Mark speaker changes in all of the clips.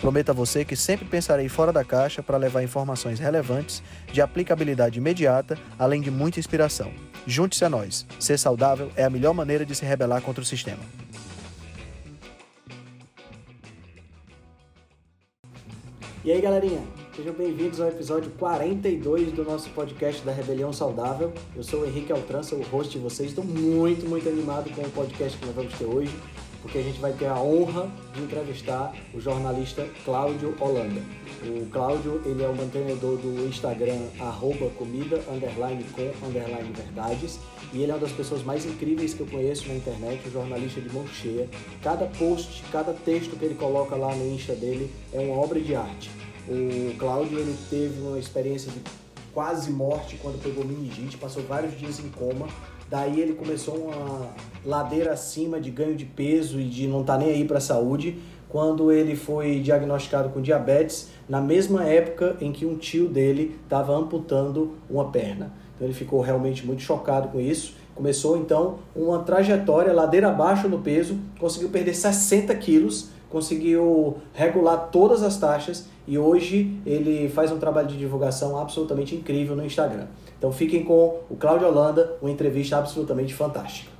Speaker 1: Prometo a você que sempre pensarei fora da caixa para levar informações relevantes, de aplicabilidade imediata, além de muita inspiração. Junte-se a nós. Ser saudável é a melhor maneira de se rebelar contra o sistema. E aí, galerinha? Sejam bem-vindos ao episódio 42 do nosso podcast da Rebelião Saudável. Eu sou o Henrique Altran, sou o host de vocês. Estou muito, muito animado com o podcast que nós vamos ter hoje, porque a gente vai ter a honra de entrevistar o jornalista Cláudio Holanda. O Cláudio, ele é o mantenedor do Instagram arroba comida, underline com, underline verdades, e ele é uma das pessoas mais incríveis que eu conheço na internet, um jornalista de mão cheia. Cada post, cada texto que ele coloca lá no Insta dele é uma obra de arte. O Cláudio ele teve uma experiência de quase morte quando pegou meningite, passou vários dias em coma. Daí ele começou uma ladeira acima de ganho de peso e de não estar tá nem aí para a saúde, quando ele foi diagnosticado com diabetes, na mesma época em que um tio dele estava amputando uma perna. Então ele ficou realmente muito chocado com isso. Começou então uma trajetória ladeira abaixo no peso, conseguiu perder 60 quilos, conseguiu regular todas as taxas e hoje ele faz um trabalho de divulgação absolutamente incrível no Instagram. Então fiquem com o Cláudio Holanda, uma entrevista absolutamente fantástica.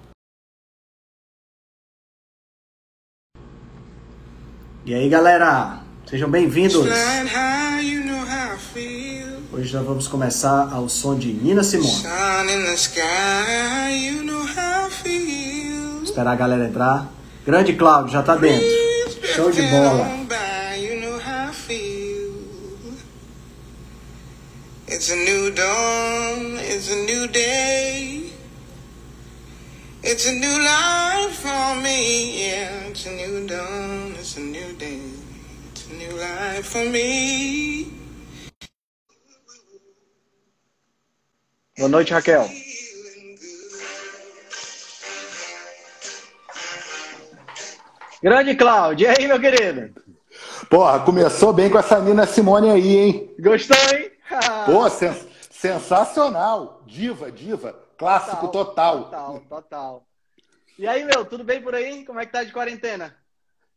Speaker 1: E aí galera, sejam bem-vindos! Hoje nós vamos começar ao som de Nina Simone. Esperar a galera entrar. Grande Cláudio, já tá dentro. Show de bola! It's a new life for me, yeah. It's a new dawn, it's a new day. It's a new life for me. Boa noite, Raquel. Grande Cláudio, e aí, meu querido?
Speaker 2: Porra, começou bem com essa Nina Simone aí, hein?
Speaker 1: Gostou, hein?
Speaker 2: Pô, sens sensacional. Diva, diva. Clássico total,
Speaker 1: total. Total, total. E aí, meu, tudo bem por aí? Como é que tá de quarentena?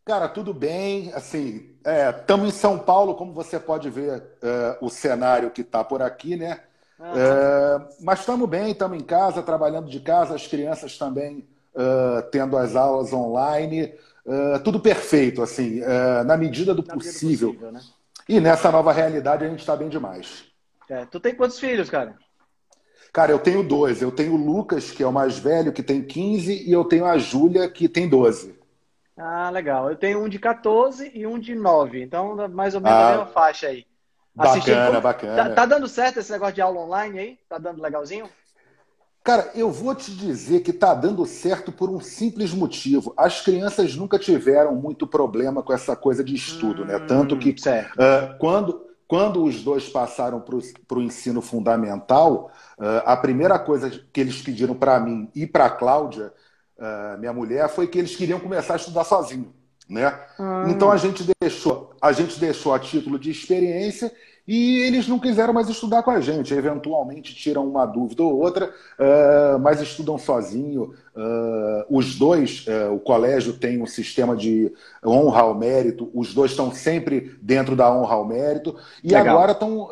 Speaker 2: Cara, tudo bem. Assim, estamos é, em São Paulo, como você pode ver é, o cenário que está por aqui, né? É, mas estamos bem, estamos em casa, trabalhando de casa, as crianças também é, tendo as aulas online. É, tudo perfeito, assim, é, na medida do na possível. Medida do possível né? E nessa nova realidade a gente está bem demais.
Speaker 1: Tu tem quantos filhos, cara?
Speaker 2: Cara, eu tenho dois. Eu tenho o Lucas, que é o mais velho, que tem 15, e eu tenho a Júlia, que tem 12.
Speaker 1: Ah, legal. Eu tenho um de 14 e um de 9. Então, mais ou menos ah, a mesma faixa aí.
Speaker 2: Bacana, bacana.
Speaker 1: Tá, tá, dando certo esse negócio de aula online aí? Tá dando legalzinho?
Speaker 2: Cara, eu vou te dizer que está dando certo por um simples motivo. As crianças nunca tiveram muito problema com essa coisa de estudo, hum, né? Tanto que uh, quando, quando os dois passaram para o ensino fundamental, uh, a primeira coisa que eles pediram para mim e para a Cláudia, uh, minha mulher, foi que eles queriam começar a estudar sozinho. Né? Hum. Então a gente deixou, a gente deixou a título de experiência e eles não quiseram mais estudar com a gente. Eventualmente tiram uma dúvida ou outra, uh, mas estudam sozinho. Uh, os dois, uh, o colégio tem um sistema de honra ao mérito, os dois estão sempre dentro da honra ao mérito, e Legal. agora estão.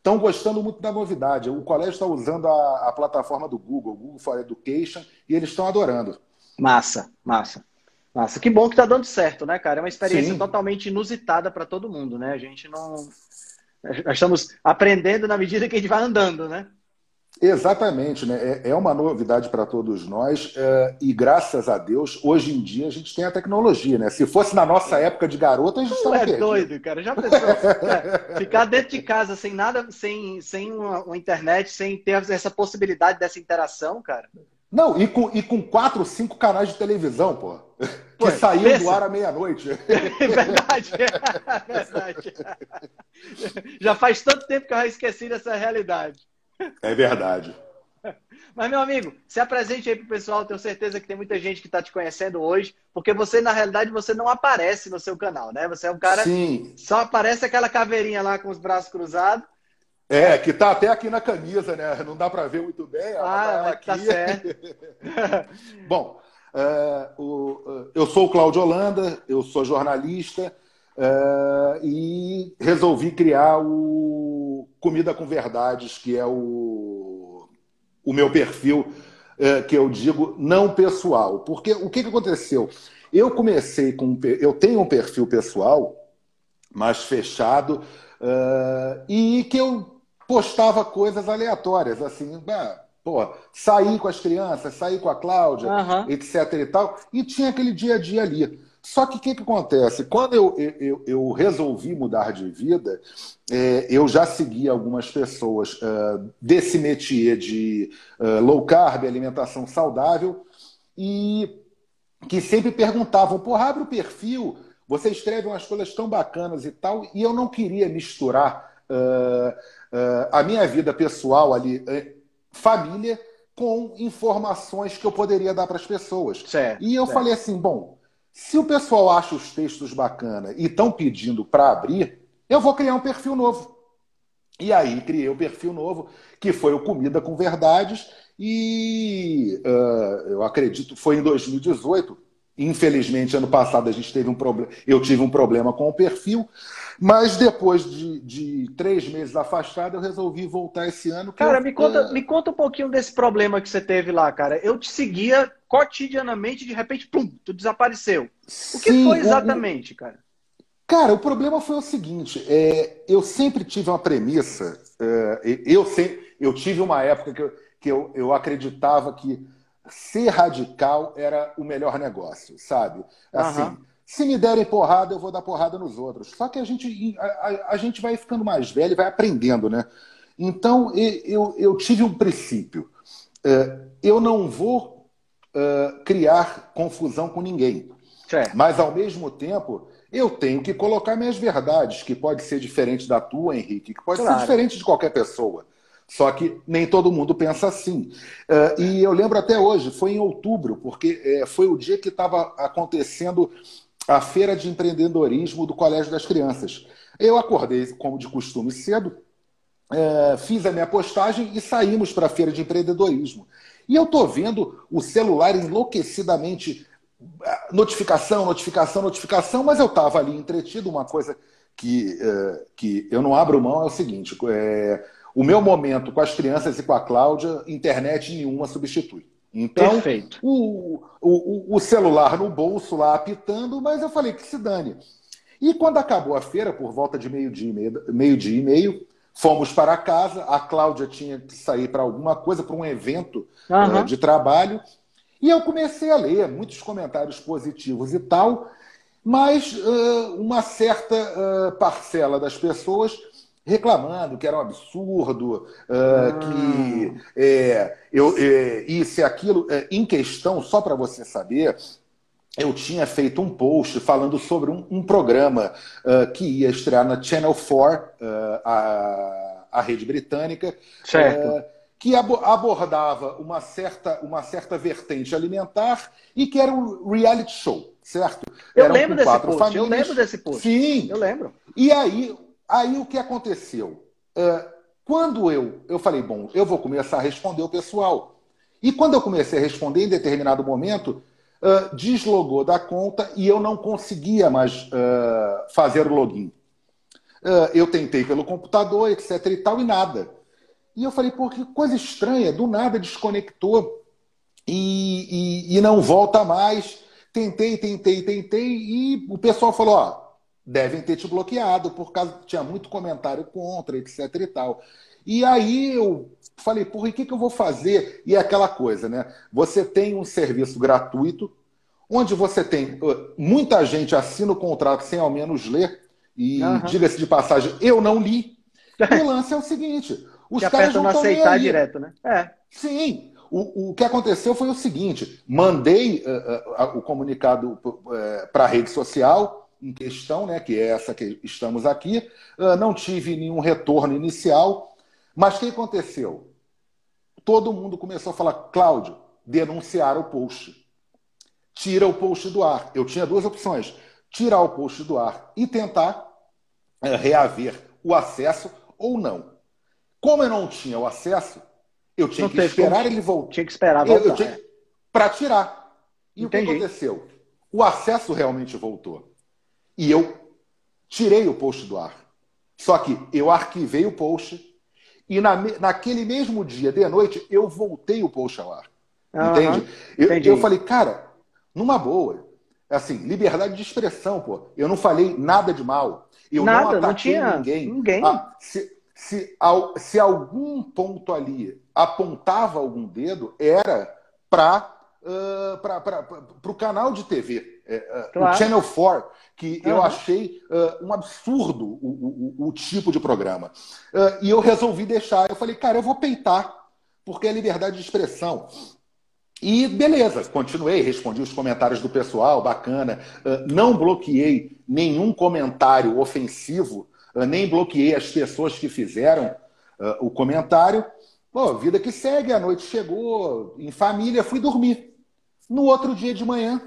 Speaker 2: Estão gostando muito da novidade. O colégio está usando a, a plataforma do Google, Google for Education, e eles estão adorando.
Speaker 1: Massa, massa. Massa. Que bom que está dando certo, né, cara? É uma experiência Sim. totalmente inusitada para todo mundo, né? A gente não, nós estamos aprendendo na medida que a gente vai andando, né?
Speaker 2: Exatamente, né? É, é uma novidade para todos nós é, e graças a Deus, hoje em dia a gente tem a tecnologia, né? Se fosse na nossa época de garota, a gente estava
Speaker 1: é perdido. doido, cara. Já pensou? é, ficar dentro de casa sem nada, sem, sem uma, uma, internet, sem ter essa possibilidade dessa interação, cara.
Speaker 2: Não, e com, e com quatro, cinco canais de televisão, pô. Pô, que saíam do ar à meia-noite.
Speaker 1: É verdade, é verdade. Já faz tanto tempo que eu já esqueci dessa realidade.
Speaker 2: É verdade.
Speaker 3: Mas, meu amigo, se apresente aí pro pessoal. Tenho certeza que tem muita gente que está te conhecendo hoje, porque você, na realidade, você não aparece no seu canal, né? Você é um cara.
Speaker 2: Sim.
Speaker 3: Só aparece aquela caveirinha lá com os braços cruzados.
Speaker 2: É, que tá até aqui na camisa, né? Não dá para ver muito bem.
Speaker 3: Ah, tá aqui. tá certo.
Speaker 2: Bom, é, o, é, eu sou o Cláudio Holanda, eu sou jornalista é, e resolvi criar o Comida com Verdades, que é o, o meu perfil, que eu digo não pessoal. Porque o que, que aconteceu? Eu comecei com. Eu tenho um perfil pessoal, mais fechado, e que eu postava coisas aleatórias, assim, pô, sair com as crianças, sair com a Cláudia, uhum. etc e tal, e tinha aquele dia a dia ali. Só que o que, que acontece? Quando eu, eu, eu resolvi mudar de vida, é, eu já segui algumas pessoas uh, desse métier de uh, low carb, alimentação saudável, e que sempre perguntavam, pô, abre o perfil, você escreve umas coisas tão bacanas e tal, e eu não queria misturar uh, a minha vida pessoal ali, família, com informações que eu poderia dar para as pessoas.
Speaker 3: Certo,
Speaker 2: e eu
Speaker 3: certo.
Speaker 2: falei assim, bom, se o pessoal acha os textos bacana e estão pedindo para abrir, eu vou criar um perfil novo. E aí criei o um perfil novo, que foi o Comida com Verdades, e uh, eu acredito, foi em 2018. Infelizmente, ano passado a gente teve um problema. Eu tive um problema com o perfil, mas depois de, de, três meses afastado, eu resolvi voltar esse ano.
Speaker 3: Cara,
Speaker 2: eu,
Speaker 3: me, conta, me conta um pouquinho desse problema que você teve lá, cara. Eu te seguia cotidianamente, de repente, pum, tu desapareceu. O que foi exatamente, o... cara?
Speaker 2: Cara, o problema foi o seguinte: é, eu sempre tive uma premissa. É, eu, sempre, eu tive uma época que, eu, que eu, eu acreditava que ser radical era o melhor negócio, sabe? Assim. Uhum se me derem porrada, eu vou dar porrada nos outros. Só que a gente, a, a, a gente vai ficando mais velho e vai aprendendo, né? Então, eu, eu tive um princípio. É, eu não vou uh, criar confusão com ninguém.
Speaker 3: Certo.
Speaker 2: Mas, ao mesmo tempo, eu tenho que colocar minhas verdades, que pode ser diferente da tua, Henrique, que pode claro. ser diferente de qualquer pessoa. Só que nem todo mundo pensa assim. Uh, e eu lembro até hoje, foi em outubro, porque uh, foi o dia que estava acontecendo a feira de empreendedorismo do Colégio das Crianças. Eu acordei, como de costume, cedo, é, fiz a minha postagem e saímos para a feira de empreendedorismo. E eu estou vendo o celular enlouquecidamente é, notificação, notificação, notificação, mas eu estava ali entretido. Uma coisa que, é, que eu não abro mão é o seguinte: é, o meu momento com as crianças e com a Cláudia, internet nenhuma substitui. Então, Perfeito. O, o, o celular no bolso lá apitando, mas eu falei que se dane. E quando acabou a feira, por volta de meio-dia e meio, meio, -dia e meio, fomos para casa. A Cláudia tinha que sair para alguma coisa, para um evento uhum. uh, de trabalho. E eu comecei a ler muitos comentários positivos e tal, mas uh, uma certa uh, parcela das pessoas reclamando que era um absurdo, uh, ah. que é, eu, é, isso e aquilo. É, em questão, só para você saber, eu tinha feito um post falando sobre um, um programa uh, que ia estrear na Channel 4, uh, a, a rede britânica, que abordava uma certa, uma certa vertente alimentar e que era um reality show, certo?
Speaker 3: Eu Eram lembro desse post, famílias. eu lembro desse post.
Speaker 2: Sim.
Speaker 3: Eu lembro.
Speaker 2: E aí Aí o que aconteceu? Uh, quando eu, eu falei, bom, eu vou começar a responder o pessoal. E quando eu comecei a responder, em determinado momento, uh, deslogou da conta e eu não conseguia mais uh, fazer o login. eu tentei pelo computador, etc e tal, e nada. E eu falei, pô, que coisa estranha, do nada desconectou e, e, e não volta mais. Tentei, tentei, tentei, e o pessoal falou, ó, devem ter te bloqueado por causa que tinha muito comentário contra, etc e tal. E aí eu falei, porra, e o que, que eu vou fazer? E é aquela coisa, né? Você tem um serviço gratuito, onde você tem muita gente assina o contrato sem ao menos ler, e uhum. diga-se de passagem, eu não li. O lance é o seguinte: os
Speaker 3: que
Speaker 2: caras não
Speaker 3: aceitar direto, né?
Speaker 2: É. Sim. O, o que aconteceu foi o seguinte: mandei uh, uh, o comunicado uh, para a rede social, em questão, né, que é essa que estamos aqui. Uh, não tive nenhum retorno inicial, mas o que aconteceu? todo mundo começou a falar: Cláudio, denunciar o post. Tira o post do ar. Eu tinha duas opções: tirar o post do ar e tentar é, reaver o acesso ou não. Como eu não tinha o acesso, eu tinha não que esperar como... ele voltar.
Speaker 3: Tinha que esperar voltar.
Speaker 2: É. Para tirar. E Entendi. o que aconteceu? O acesso realmente voltou. E eu tirei o post do ar. Só que eu arquivei o post e na, naquele mesmo dia de noite eu voltei o post ao ar. Uhum, entende? Eu, eu falei, cara, numa boa, assim, liberdade de expressão, pô. Eu não falei nada de mal. Eu
Speaker 3: nada,
Speaker 2: não ataquei
Speaker 3: não tinha
Speaker 2: ninguém.
Speaker 3: ninguém.
Speaker 2: Ah, se, se, se algum ponto ali apontava algum dedo, era para uh, para o canal de TV, é, uh, claro. o Channel 4, que uhum. eu achei uh, um absurdo o, o, o, tipo de programa. E eu resolvi deixar. Eu falei, cara, eu vou peitar, porque é liberdade de expressão. E beleza, continuei, respondi os comentários do pessoal, bacana. não bloqueei nenhum comentário ofensivo, nem bloqueei as pessoas que fizeram o comentário. Pô, vida que segue, a noite chegou, em família, fui dormir. No outro dia de manhã,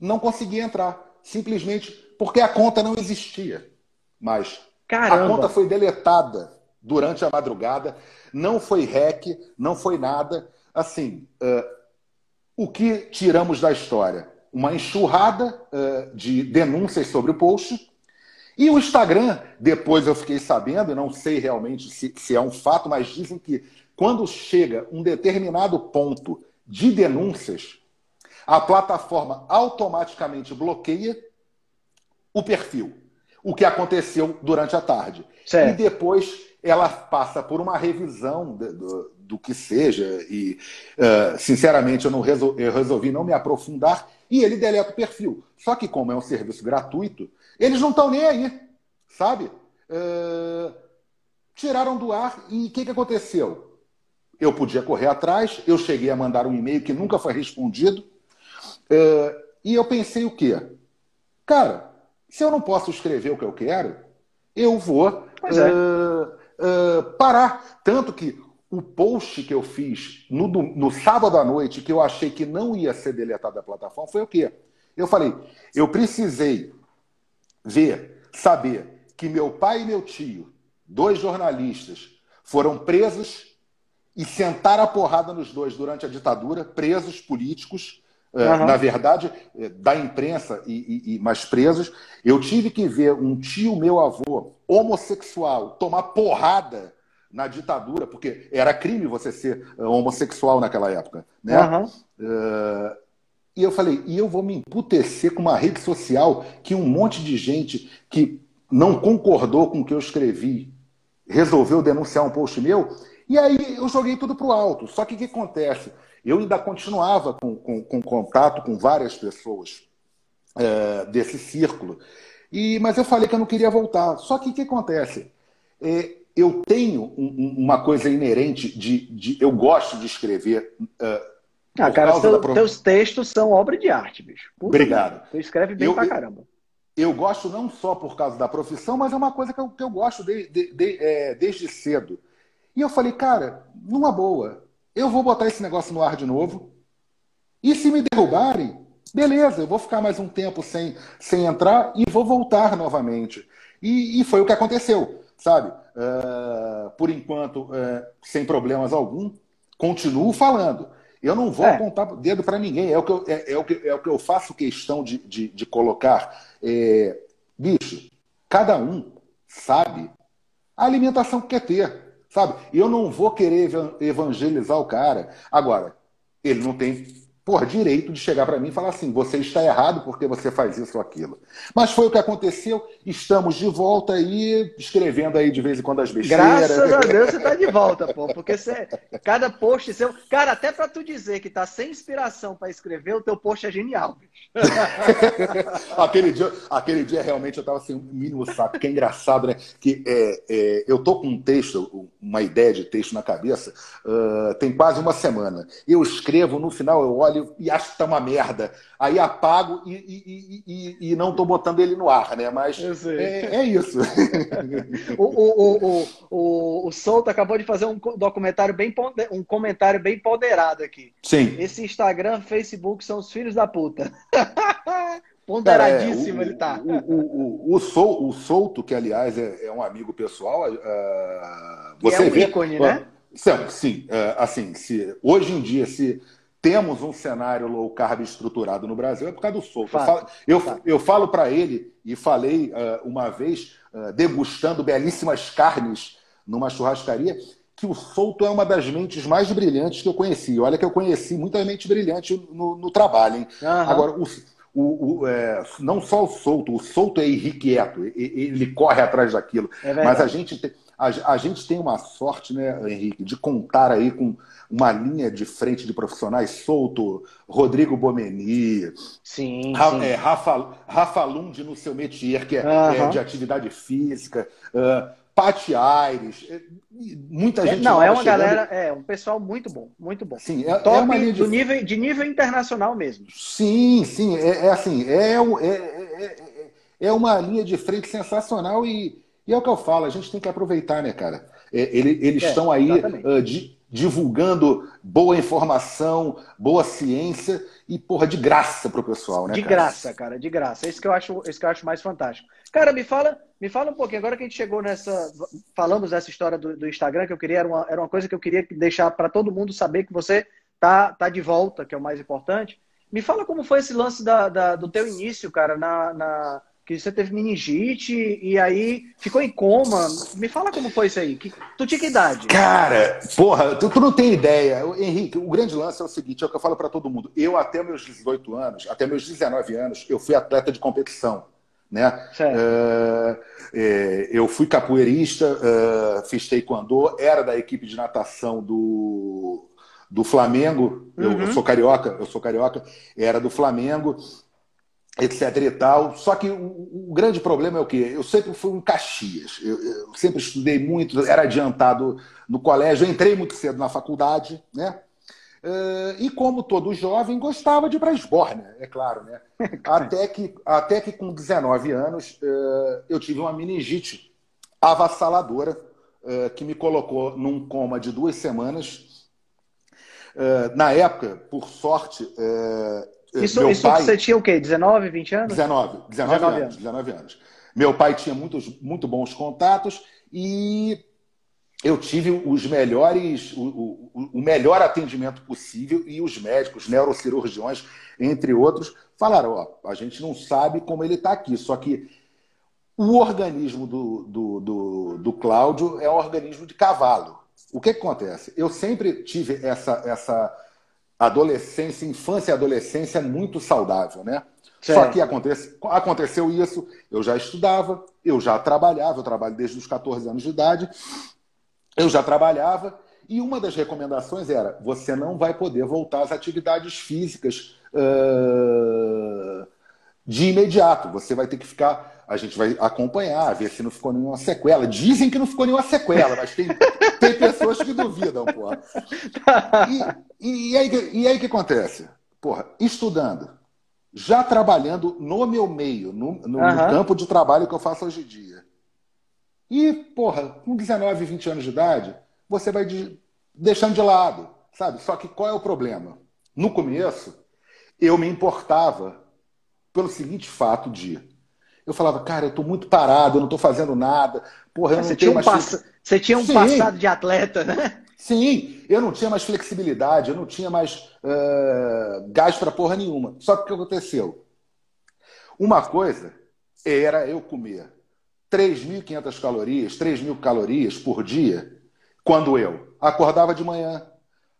Speaker 2: não consegui entrar. Simplesmente porque a conta não existia. Mas Caramba. a conta foi deletada durante a madrugada, não foi hack, não foi nada. Assim, uh, o que tiramos da história? Uma enxurrada uh, de denúncias sobre o post. E o Instagram, depois eu fiquei sabendo, não sei realmente se, se é um fato, mas dizem que quando chega um determinado ponto de denúncias, a plataforma automaticamente bloqueia o perfil. O que aconteceu durante a tarde. Certo. E depois ela passa por uma revisão do, do, do que seja. E, uh, sinceramente, eu, não resol, eu resolvi não me aprofundar e ele deleta o perfil. Só que, como é um serviço gratuito, eles não estão nem aí, sabe? Uh, tiraram do ar e o que, que aconteceu? Eu podia correr atrás, eu cheguei a mandar um e-mail que nunca foi respondido, é, e eu pensei o quê? Cara, se eu não posso escrever o que eu quero, eu vou é. uh, uh, parar. Tanto que o post que eu fiz no, no, sábado à noite, que eu achei que não ia ser deletado da plataforma, foi o quê? Eu falei, eu precisei ver, saber que meu pai e meu tio, dois jornalistas, foram presos e sentar a porrada nos dois durante a ditadura, presos políticos, uhum. na verdade, eh, da imprensa, e, e, mas presos. Eu tive que ver um tio, meu avô, homossexual, tomar porrada na ditadura, porque era crime você ser eh, homossexual naquela época. Né? Uhum. Uh, e eu falei, e eu vou me emputecer com uma rede social que um monte de gente que não concordou com o que eu escrevi resolveu denunciar um post meu e aí eu joguei tudo para o alto. Só que o que acontece? Eu ainda continuava com, com, com contato com várias pessoas é, desse círculo. E, mas eu falei que eu não queria voltar. Só que o que acontece? É, eu tenho um, uma coisa inerente de, de, Eu gosto de escrever.
Speaker 3: Uh, ah, cara, seu, da... teus textos são obra de arte, bicho.
Speaker 2: Puta Obrigado.
Speaker 3: Tu escreve bem eu, pra caramba.
Speaker 2: Eu, eu, gosto não só por causa da profissão, mas é uma coisa que eu, que eu gosto de, de, de, é, desde cedo. E eu falei, cara, numa boa, eu vou botar esse negócio no ar de novo. E se me derrubarem, beleza, eu vou ficar mais um tempo sem, sem entrar e vou voltar novamente. E, e foi o que aconteceu, sabe? Uh, por enquanto, uh, sem problemas algum, continuo falando. Eu não vou é. apontar dedo para ninguém. É o, que eu, é, é, o que, é o que eu faço questão de, de, de colocar. É, bicho, cada um sabe a alimentação que quer ter. Sabe? Eu não vou querer evangelizar o cara. Agora, ele não tem por direito de chegar para mim e falar assim: você está errado porque você faz isso ou aquilo. Mas foi o que aconteceu, estamos de volta aí, escrevendo aí de vez em quando as besteiras.
Speaker 3: Graças a Deus você está de volta, pô, porque você, cada post seu. Cara, até para tu dizer que tá sem inspiração para escrever, o teu post é genial.
Speaker 2: aquele, dia, aquele dia realmente eu estava assim, um mínimo saco, que é engraçado, né? Que é, é, eu tô com um texto, uma ideia de texto na cabeça, uh, tem quase uma semana. Eu escrevo, no final eu olho e acho que tá uma merda. Aí apago e, e, e, e não tô botando ele no ar, né? Mas é, é, isso.
Speaker 3: o, o, o, o, o Souto acabou de fazer um documentário bem um comentário bem ponderado aqui.
Speaker 2: Sim.
Speaker 3: Esse Instagram, Facebook são os filhos da puta. Ponderadíssimo Cara, é, o, ele tá.
Speaker 2: O, o, o, o, Sol, o Souto, que aliás é, é um amigo pessoal, uh, você
Speaker 3: é um
Speaker 2: vê,
Speaker 3: ícone, né?
Speaker 2: Sim, sim uh, assim, se, hoje em dia, se temos um cenário low carb estruturado no Brasil, é por causa do Souto. Fato, eu falo, eu, eu falo para ele, e falei uh, uma vez, degustando belíssimas carnes numa churrascaria, que o Souto é uma das mentes mais brilhantes que eu conheci. Olha que eu conheci muita mente brilhante no, no trabalho, hein? Uhum. Agora, o, o, o é, não só o solto, o solto é irrequieto, ele corre atrás daquilo. É mas a gente, tem, a, a, gente tem uma sorte, né, Henrique, de contar aí com uma linha de frente de profissionais solto, Rodrigo Bomeni,
Speaker 3: sim,
Speaker 2: Ra,
Speaker 3: sim.
Speaker 2: É, Rafa, Rafa Lund no seu métier, que é, uhum. é de atividade física. Uh, Pati Aires, é, muita é, gente.
Speaker 3: Não, é uma chegando. galera, é um pessoal muito bom, muito bom.
Speaker 2: Sim, é,
Speaker 3: Top
Speaker 2: é uma linha
Speaker 3: de... do nível, de nível internacional mesmo.
Speaker 2: Sim, sim, é, é assim, é, é, é, uma linha de frente sensacional e, e, é o que eu falo, a gente tem que aproveitar, né, cara? Ele, eles estão aí uh, di, divulgando boa informação, boa ciência e, porra, de graça pro pessoal, né?
Speaker 3: De
Speaker 2: cara?
Speaker 3: graça, cara, de graça. É isso que eu acho, isso que eu acho mais fantástico. Cara, me fala, me fala um pouquinho, agora que a gente chegou nessa. Falamos dessa história do, do Instagram, que eu queria, era uma, era uma coisa que eu queria deixar para todo mundo saber que você tá, tá de volta, que é o mais importante. Me fala como foi esse lance da, da do teu início, cara, na, na, que você teve meningite e aí ficou em coma. Me fala como foi isso aí. Que, tu tinha que idade?
Speaker 2: Cara, porra, tu, tu não tem ideia. Henrique, o grande lance é o seguinte, é o que eu falo para todo mundo. Eu, até meus 18 anos, até meus 19 anos, eu fui atleta de competição. Né? Uh, eu fui capoeirista, uh, fiz taekwondo, era da equipe de natação do, do Flamengo. Uhum. Eu, eu, uhum. sou carioca, eu sou carioca, era do Flamengo, etc. e tal. Só que o, o grande problema é o quê? Eu sempre fui um Caxias. Eu, eu sempre estudei muito, era adiantado no colégio, eu entrei muito cedo na faculdade, né? Uh, e como todo jovem, gostava de ir para esbórnia, é claro, né? até, que, até que com 19 anos uh, eu tive uma meningite avassaladora uh, que me colocou num coma de duas semanas. na época, por sorte.
Speaker 3: Isso isso pai... você tinha o quê? 19, 20 anos?
Speaker 2: 19, 19, 19 anos, anos. 19 anos. Meu pai tinha muitos, muito bons contatos e eu tive os melhores, o, o, o, melhor atendimento possível e os médicos, neurocirurgiões, entre outros, falaram: ó, a gente não sabe como ele está aqui, só que o organismo do, do, do, do Cláudio é um organismo de cavalo. O que, que acontece? Eu sempre tive essa, essa adolescência, infância e adolescência muito saudável, né? Certo. Só que acontece, aconteceu isso, eu já estudava, eu já trabalhava, eu trabalho desde os 14 anos de idade, eu já trabalhava e uma das recomendações era: você não vai poder voltar às atividades físicas uh, de imediato. Você vai ter que ficar. A gente vai acompanhar, ver se não ficou nenhuma sequela. Dizem que não ficou nenhuma sequela, mas tem, tem pessoas que duvidam, porra. E, e, aí, e aí o que acontece? Porra, estudando, já trabalhando no meu meio, no, no, uhum. no campo de trabalho que eu faço hoje em dia e, porra, com 19, 20 anos de idade, você vai de... deixando de lado, sabe? Só que qual é o problema? No começo, eu me importava pelo seguinte fato de. Eu falava, cara, eu tô muito parado, eu não tô fazendo nada. Porra, eu não
Speaker 3: você
Speaker 2: tenho
Speaker 3: tinha um mais. Pass... Você tinha um Sim. passado de atleta, né?
Speaker 2: Sim, eu não tinha mais flexibilidade, eu não tinha mais uh, gás para porra nenhuma. Só que o que aconteceu? Uma coisa era eu comer 3.500 calorias, 3.000 calorias por dia, quando eu acordava de manhã,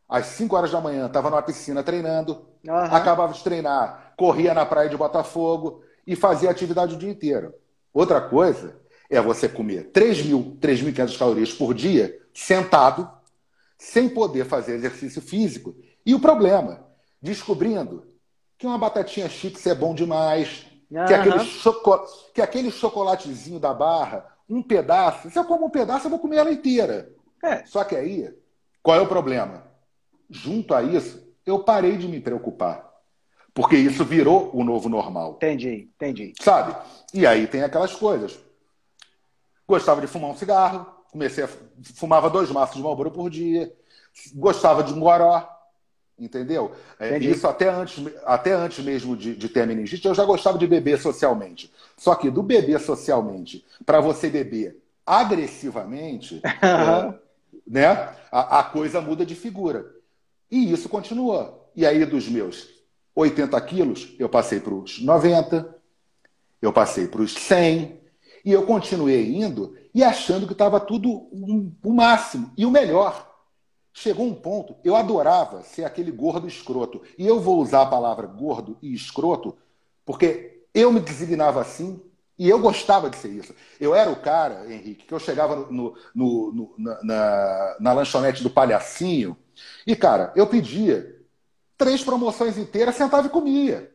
Speaker 2: às 5 horas da manhã, estava numa piscina treinando, uhum. acabava de treinar, corria na praia de Botafogo e fazia atividade o dia inteiro. Outra coisa é você comer 3.000, 3.500 calorias por dia, sentado, sem poder fazer exercício físico. E o problema? Descobrindo que uma batatinha chips é bom demais, Uhum. Que, aquele choco... que aquele chocolatezinho da barra, um pedaço. Se eu como um pedaço, eu vou comer ela inteira. É. Só que aí, qual é o problema? Junto a isso, eu parei de me preocupar. Porque isso virou o novo normal.
Speaker 3: Entendi, entendi.
Speaker 2: Sabe? E aí tem aquelas coisas. Gostava de fumar um cigarro, comecei a fumava dois maços de Marlboro por dia, gostava de um goró, entendeu? É, isso até antes, até antes mesmo de, de ter a meningite, eu já gostava de beber socialmente. Só que do beber socialmente para você beber agressivamente, é, né, a, a coisa muda de figura. E isso continua. E aí, dos meus 80 quilos, eu passei para os 90, eu passei para os 100, e eu continuei indo e achando que estava tudo o um, máximo e o melhor. Chegou um ponto, eu adorava ser aquele gordo escroto. E eu vou usar a palavra gordo e escroto porque eu me designava assim e eu gostava de ser isso. Eu era o cara, Henrique, que eu chegava no, no, no, na, na lanchonete do Palhacinho e, cara, eu pedia três promoções inteiras, sentava e comia.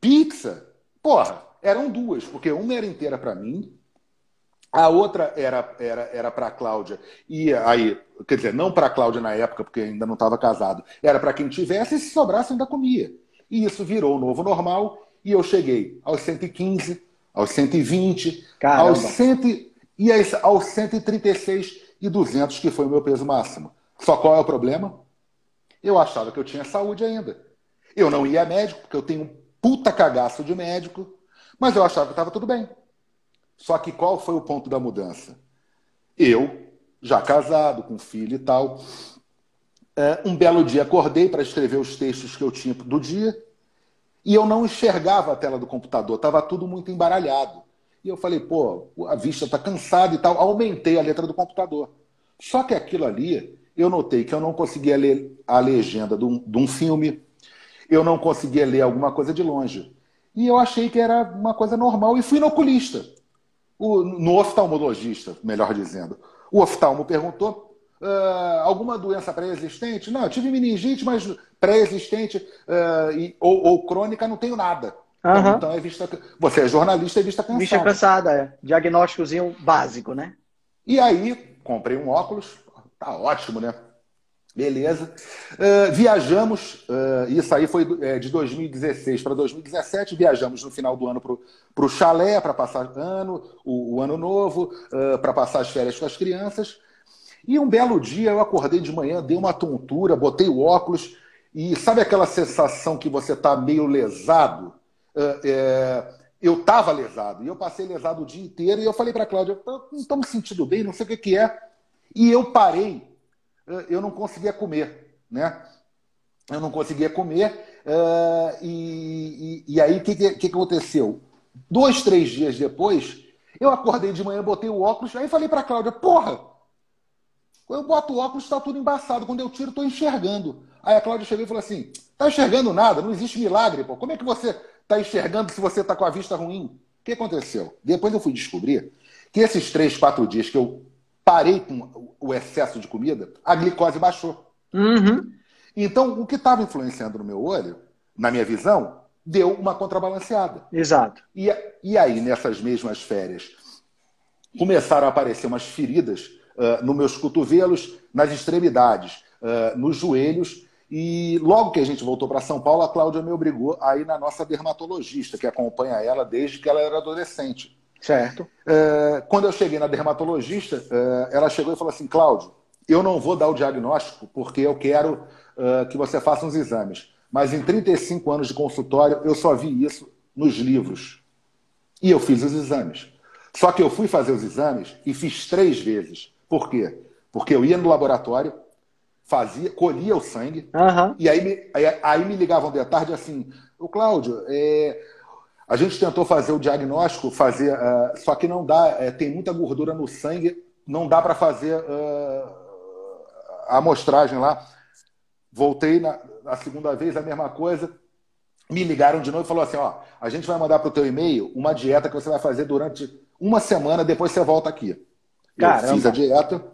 Speaker 2: Pizza, porra, eram duas, porque uma era inteira para mim, a outra era era era para a Cláudia e aí, quer dizer, não para a Cláudia na época, porque ainda não estava casado, era para quem tivesse e se sobrasse ainda comia. E isso virou o novo normal e eu cheguei aos 115, aos 120, Caramba. aos 100 e aos 136 e 200 que foi o meu peso máximo. Só qual é o problema? Eu achava que eu tinha saúde ainda. Eu não ia médico, porque eu tenho um puta cagaço de médico, mas eu achava que estava tudo bem. Só que qual foi o ponto da mudança? Eu, já casado, com filho e tal, é, um belo dia acordei para escrever os textos que eu tinha do dia e eu não enxergava a tela do computador, estava tudo muito embaralhado. E eu falei, pô, a vista está cansada e tal. Aumentei a letra do computador. Só que aquilo ali, eu notei que eu não conseguia ler a legenda de um, de um filme, eu não conseguia ler alguma coisa de longe. E eu achei que era uma coisa normal e fui no oculista o, no oftalmologista, melhor dizendo. O oftalmo perguntou: uh, alguma doença pré-existente? Não, eu tive meningite, mas pré-existente uh, ou, ou, crônica não tenho nada. Uhum. Então é vista. Você é jornalista e é vista cansada.
Speaker 3: Vista cansada, é. Diagnósticozinho básico, né?
Speaker 2: E aí, comprei um óculos, tá ótimo, né? Beleza. Uh, viajamos, uh, isso aí foi é, de 2016 para 2017. Viajamos no final do ano para o chalé, para passar ano, o, o ano novo, uh, para passar as férias com as crianças. E um belo dia eu acordei de manhã, dei uma tontura, botei o óculos e sabe aquela sensação que você está meio lesado? É, eu estava lesado e eu passei lesado o dia inteiro e eu falei para a Cláudia: não estou me sentindo bem, não sei o que, que é. E eu parei eu não conseguia comer, né? Eu não conseguia comer. Uh, e, e, e, aí, o que, que, que aconteceu? Dois, três dias depois, eu acordei de manhã, botei o óculos, aí falei para Cláudia, porra, eu boto o óculos, está tudo embaçado. Quando eu tiro, estou enxergando. Aí a Cláudia chegou e falou assim: tá enxergando nada, não existe milagre, pô. Como é que você está enxergando se você está com a vista ruim? O que aconteceu? Depois eu fui descobrir que esses três, quatro dias que eu parei com o excesso de comida, a glicose baixou.
Speaker 3: Uhum.
Speaker 2: Então, o que estava influenciando no meu olho, na minha visão, deu uma contrabalanceada.
Speaker 3: Exato.
Speaker 2: E, e aí, nessas mesmas férias, começaram a aparecer umas feridas uh, nos meus cotovelos, nas extremidades, uh, nos joelhos. E logo que a gente voltou para São Paulo, a Cláudia me obrigou a ir na nossa dermatologista, que acompanha ela desde que ela era adolescente.
Speaker 3: Certo.
Speaker 2: É, quando eu cheguei na dermatologista, é, ela chegou e falou assim: Cláudio, eu não vou dar o diagnóstico porque eu quero é, que você faça uns exames. Mas em 35 anos de consultório, eu só vi isso nos livros. E eu fiz os exames. Só que eu fui fazer os exames e fiz três vezes. Por quê? Porque eu ia no laboratório, fazia, colhia o sangue,
Speaker 3: uhum.
Speaker 2: e aí me, aí, aí me ligavam de tarde assim: o Cláudio, é, a gente tentou fazer o diagnóstico, fazer, uh, só que não dá, é, tem muita gordura no sangue, não dá para fazer uh, a amostragem lá. Voltei na, na, segunda vez, a mesma coisa. Me ligaram de novo e falou assim: ó, a gente vai mandar para o teu e-mail uma dieta que você vai fazer durante uma semana, depois você volta aqui.
Speaker 3: Caramba.
Speaker 2: Eu fiz a dieta,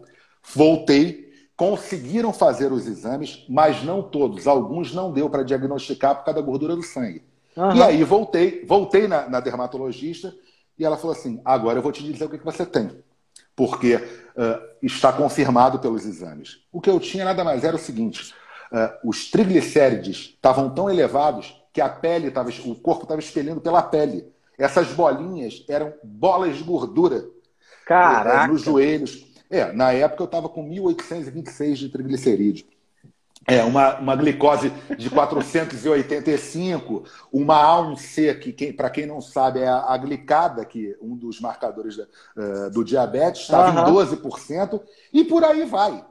Speaker 2: voltei, conseguiram fazer os exames, mas não todos. Alguns não deu para diagnosticar por causa da gordura do sangue. Uhum. E aí voltei, voltei na, na, dermatologista e ela falou assim: agora eu vou te dizer o que, que você tem. Porque uh, está confirmado pelos exames. O que eu tinha nada mais era o seguinte: uh, os triglicérides estavam tão elevados que a pele tava, o corpo estava expelindo pela pele. Essas bolinhas eram bolas de gordura
Speaker 3: Caraca.
Speaker 2: nos joelhos. É, na época eu estava com 1826 de triglicerídeo. É, uma, uma glicose de 485, uma A1C, que quem, para quem não sabe é a, a, glicada, que um dos marcadores da, uh, do diabetes, estava uhum. em 12%, e por aí vai.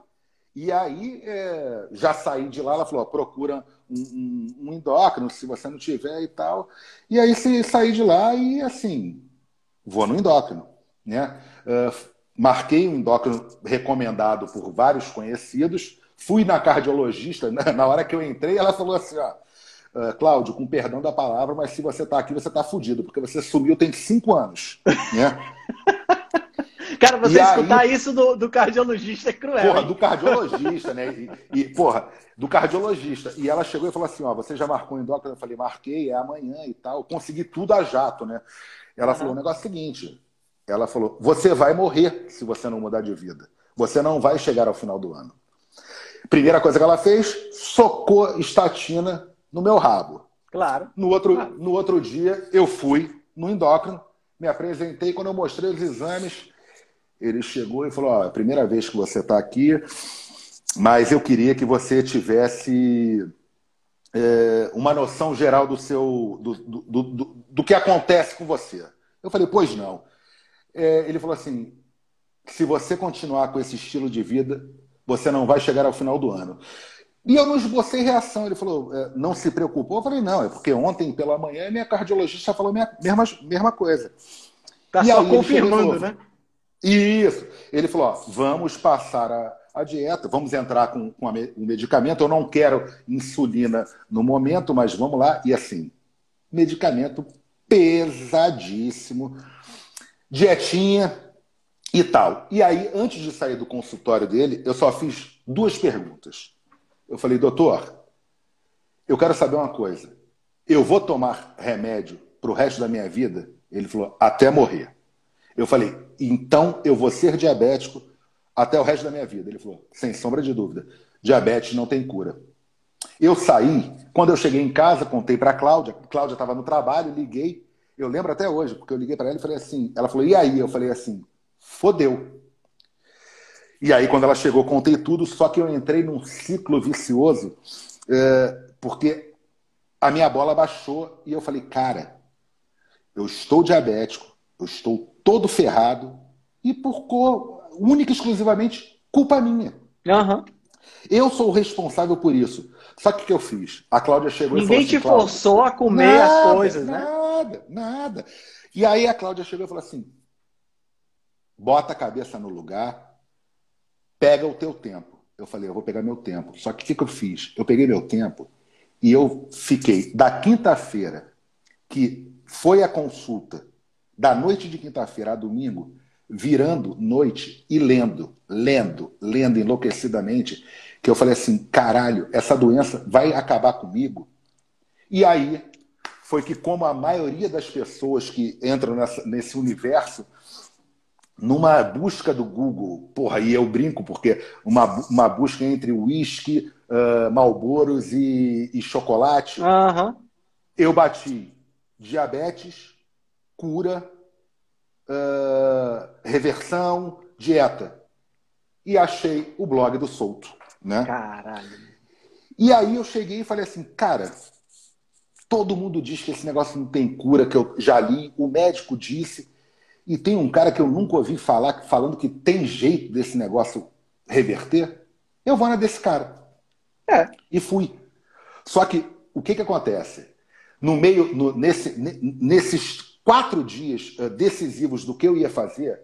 Speaker 2: E aí é, já saí de lá, ela falou: procura um, um, um, endócrino, se você não tiver e tal. E aí saí de lá e assim, vou no endócrino. Né? Uh, marquei um endócrino recomendado por vários conhecidos Fui na cardiologista, na hora que eu entrei, ela falou assim: ó, uh, Cláudio, com perdão da palavra, mas se você está aqui, você está fudido, porque você sumiu tem cinco anos. Né?
Speaker 3: Cara, você e escutar aí, isso do, do, cardiologista é cruel.
Speaker 2: Porra, hein? do cardiologista, né? E, e, porra, do cardiologista. E ela chegou e falou assim: ó, você já marcou em endócrino? Eu falei, marquei, é amanhã e tal. Consegui tudo a jato, né? Ela uhum. falou: o negócio é o seguinte. Ela falou: você vai morrer se você não mudar de vida. Você não vai chegar ao final do ano. Primeira coisa que ela fez, socou estatina no meu rabo.
Speaker 3: Claro.
Speaker 2: No outro, claro. no outro dia, eu fui no endócrino, me apresentei. Quando eu mostrei os exames, ele chegou e falou: Ó, é a primeira vez que você está aqui, mas eu queria que você tivesse é, uma noção geral do seu do, do, do, do, que acontece com você. Eu falei: Pois não. É, ele falou assim: se você continuar com esse estilo de vida, você não vai chegar ao final do ano. E eu não esbocei reação. Ele falou, é, não se preocupou? Eu falei, não, é porque ontem pela manhã minha cardiologista falou a mesma, mesma coisa.
Speaker 3: Está só confirmando, né?
Speaker 2: Isso. Ele falou, ó, vamos passar a, a dieta, vamos entrar com, com o medicamento. Eu não quero insulina no momento, mas vamos lá. E assim, medicamento pesadíssimo. Dietinha, e tal. E aí, antes de sair do consultório dele, eu só fiz duas perguntas. Eu falei, doutor, eu quero saber uma coisa. Eu vou tomar remédio para o resto da minha vida? Ele falou, até morrer. Eu falei, então eu vou ser diabético até o resto da minha vida. Ele falou, sem sombra de dúvida, diabetes não tem cura. Eu saí, quando eu cheguei em casa, contei para a Cláudia, Cláudia estava no trabalho, liguei. Eu lembro até hoje, porque eu liguei para ela e falei assim, ela falou, e aí? Eu falei assim, fodeu. E aí, quando ela chegou, contei tudo, só que eu entrei num ciclo vicioso, é, porque a minha bola baixou e eu falei, cara, eu estou diabético, eu estou todo ferrado e por cor, única e exclusivamente culpa minha.
Speaker 3: Uhum.
Speaker 2: Eu sou o responsável por isso. Só que o que eu fiz? A Cláudia chegou
Speaker 3: Ninguém
Speaker 2: e falou
Speaker 3: assim, te forçou a comer nada, as coisas,
Speaker 2: nada, né? Nada, nada. E aí a Cláudia chegou e falou assim: bota a cabeça no lugar, pega o teu tempo. Eu falei, eu vou pegar meu tempo. Só que o que, que eu fiz? Eu peguei meu tempo e eu fiquei da quinta-feira, que foi a consulta, da noite de quinta-feira a domingo, virando noite e lendo, lendo, lendo enlouquecidamente, que eu falei assim, caralho, essa doença vai acabar comigo. E aí foi que, como a maioria das pessoas que entram nessa, nesse universo, numa busca do Google, porra, e eu brinco porque uma, uma busca entre whisky, uh, malboros e, e chocolate,
Speaker 3: uhum.
Speaker 2: eu bati diabetes, cura, uh, reversão, dieta. E achei o blog do Solto. Né?
Speaker 3: Caralho.
Speaker 2: E aí eu cheguei e falei assim, cara, todo mundo diz que esse negócio não tem cura, que eu já li, o médico disse, e tem um cara que eu nunca ouvi falar falando que tem jeito desse negócio reverter. Eu vou na desse cara.
Speaker 3: É.
Speaker 2: E fui. Só que o que, que acontece? No meio, no, nesse, nesses quatro dias uh, decisivos do que eu ia fazer,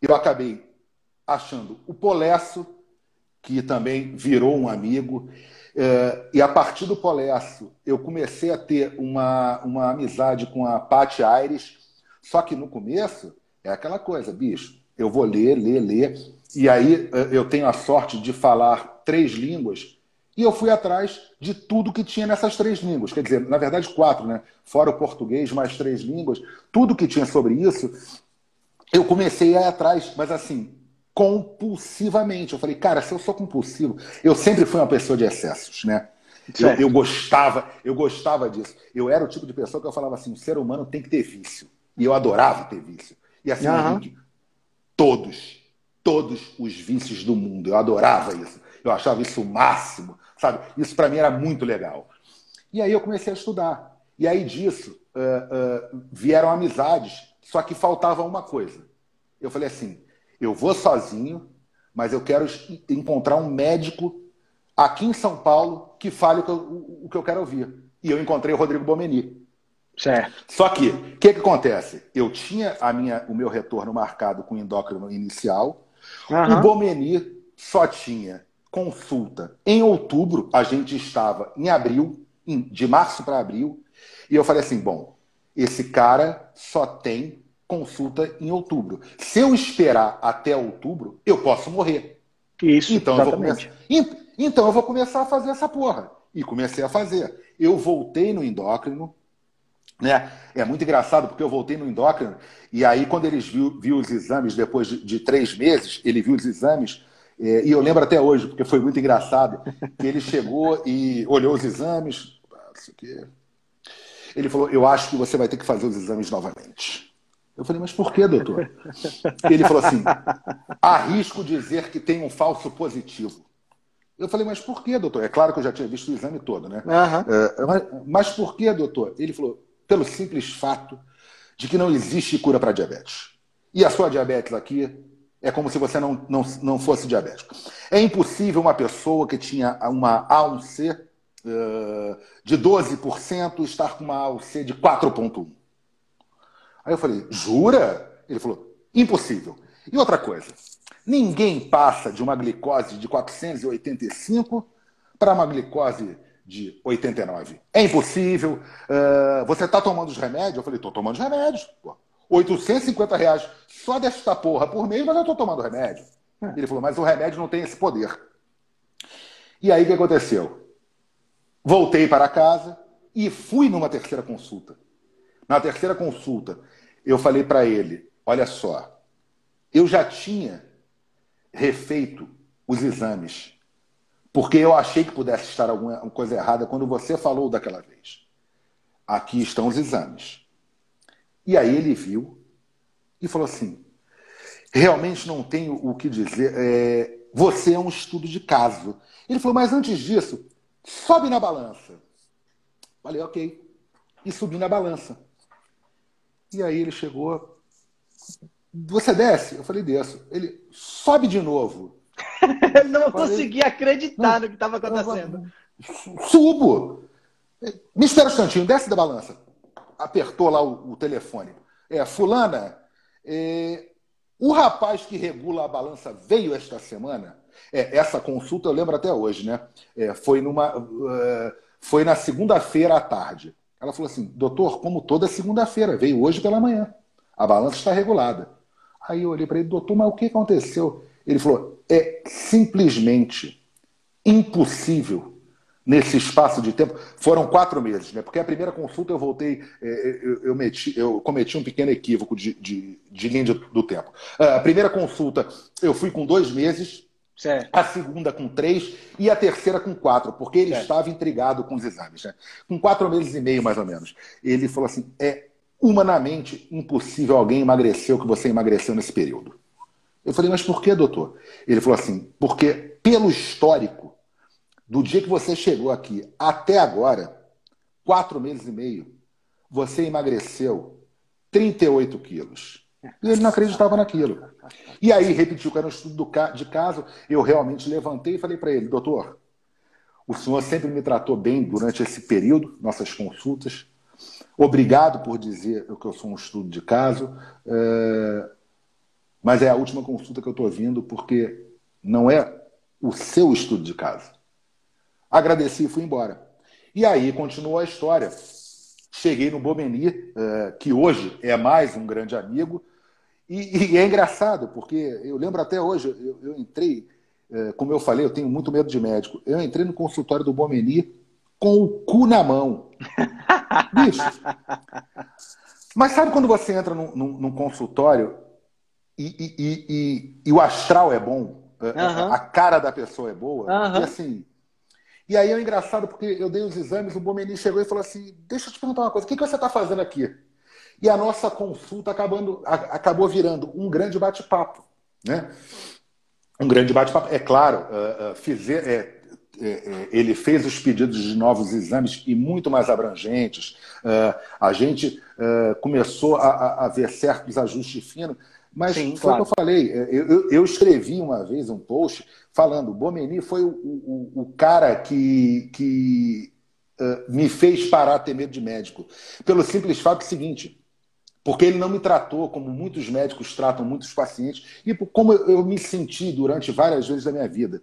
Speaker 2: eu acabei achando o Polesso, que também virou um amigo. Uh, e a partir do Polesso, eu comecei a ter uma, uma amizade com a Paty Aires, só que no começo é aquela coisa, bicho, eu vou ler, ler, ler, e aí eh, eu tenho a sorte de falar três línguas, e eu fui atrás de tudo que tinha nessas três línguas. Quer dizer, na verdade, quatro, né? Fora o português, mais três línguas, tudo que tinha sobre isso, eu comecei a ir atrás, mas assim, compulsivamente. Eu falei, cara, se eu sou compulsivo, eu sempre fui uma pessoa de excessos, né? Eu, eu, gostava, eu gostava disso. Eu era o tipo de pessoa que eu falava assim: o ser humano tem que ter vício. E eu adorava ter vício. E assim, uhum. todos, todos os vícios do mundo. Eu adorava isso. Eu achava isso o máximo, sabe? Isso para mim era muito legal. E aí eu comecei a estudar. E aí disso uh, uh, vieram amizades, só que faltava uma coisa. Eu falei assim: eu vou sozinho, mas eu quero encontrar um médico aqui em São Paulo que fale o que eu, o que eu quero ouvir. E eu encontrei o Rodrigo Bomeni.
Speaker 3: Certo.
Speaker 2: Só que, o que, que acontece? Eu tinha a minha, o meu retorno marcado com endócrino inicial. Uhum. O Bomeni só tinha consulta em outubro. A gente estava em abril, de março para abril. E eu falei assim: bom, esse cara só tem consulta em outubro. Se eu esperar até outubro, eu posso morrer.
Speaker 3: Isso,
Speaker 2: então exatamente. Eu vou começar... Então eu vou começar a fazer essa porra. E comecei a fazer. Eu voltei no endócrino, né? É muito engraçado porque eu voltei no endócrino e aí quando eles viu, viu os exames depois de, de, três meses, ele viu os exames é, e eu lembro até hoje porque foi muito engraçado que ele chegou e olhou os exames, aqui. Ele falou: eu acho que você vai ter que fazer os exames novamente. Eu falei, mas por que, doutor? Ele falou assim: arrisco dizer que tem um falso positivo. Eu falei, mas por que, doutor? É claro que eu já tinha visto o exame todo, né? Uhum. É, mas, mas por que, doutor? Ele falou, pelo simples fato de que não existe cura para diabetes. E a sua diabetes aqui é como se você não, não, não fosse diabético. É impossível uma pessoa que tinha uma A1C uh, de 12% estar com uma A1C de 4,1%. Aí eu falei, jura? Ele falou, impossível. E outra coisa, Ninguém passa de uma glicose de 485 para uma glicose de 89. É impossível. Uh, você está tomando os remédios? Eu falei, estou tomando os remédios. Pô. 850 reais só desta porra por mês, mas eu estou tomando remédio. Ele falou, mas o remédio não tem esse poder. E aí o que aconteceu? Voltei para casa e fui numa terceira consulta. Na terceira consulta, eu falei para ele: olha só, eu já tinha refeito os exames, porque eu achei que pudesse estar alguma coisa errada quando você falou daquela vez. Aqui estão os exames. E aí ele viu e falou assim: realmente não tenho o que dizer. É, você é um estudo de caso. Ele falou, mas antes disso, sobe na balança. Falei, ok. E subi na balança. E aí ele chegou, você desce? Eu falei, desço. Ele sobe de novo.
Speaker 3: não falei, consegui acreditar não, no que estava acontecendo.
Speaker 2: Subo. Um instantinho, desce da balança. Apertou lá o, o telefone. É, fulana, é, o rapaz que regula a balança veio esta semana. É, essa consulta eu lembro até hoje, né? É, foi numa, uh, foi na segunda-feira à tarde. Ela falou assim, doutor, como toda segunda-feira, veio hoje pela manhã. A balança está regulada. Aí eu olhei para ele, doutor, mas o que aconteceu? Ele falou: é simplesmente impossível nesse espaço de tempo. Foram quatro meses, né? Porque a primeira consulta eu voltei, é, é, eu, eu, meti, eu cometi um pequeno equívoco de, de, de linha do tempo. Ah, a primeira consulta eu fui com dois meses. Certo. A segunda com três e a terceira com quatro, porque ele certo. estava intrigado com os exames. Né? Com quatro meses e meio, mais ou menos. Ele falou assim: é humanamente impossível alguém emagrecer o que você emagreceu nesse período. Eu falei, mas por que, doutor? Ele falou assim, porque pelo histórico, do dia que você chegou aqui até agora, quatro meses e meio, você emagreceu 38 quilos. E ele não acreditava naquilo. E aí repetiu que era um estudo de caso. Eu realmente levantei e falei para ele, doutor, o senhor sempre me tratou bem durante esse período, nossas consultas. Obrigado por dizer que eu sou um estudo de caso, é... mas é a última consulta que eu estou vindo porque não é o seu estudo de caso. Agradeci e fui embora. E aí continuou a história. Cheguei no Bomeni, é, que hoje é mais um grande amigo, e, é engraçado, porque eu lembro até hoje, eu, eu entrei, é, como eu falei, eu tenho muito medo de médico. Eu entrei no consultório do Bomeni com o cu na mão. Bicho. Mas sabe quando você entra num, num, num consultório e, e, e, e, o astral é bom, uhum. a cara da pessoa é boa, uhum. e assim. E aí é engraçado porque eu dei os exames, o Bomeni chegou e falou assim: Deixa eu te perguntar uma coisa, o que, que você está fazendo aqui? E a nossa consulta acabando, acabou virando um grande bate-papo. Né? Um grande bate-papo. É claro, uh, uh, fizer, é, é, ele fez os pedidos de novos exames e muito mais abrangentes. A gente começou a, a, ver certos ajustes finos, mas Sim, foi claro. o que eu falei. Eu, eu, eu, escrevi uma vez um post falando: Bomeni foi o, o, o cara que, que me fez parar a ter medo de médico. Pelo simples fato seguinte: porque ele não me tratou como muitos médicos tratam muitos pacientes e como eu me senti durante várias vezes da minha vida.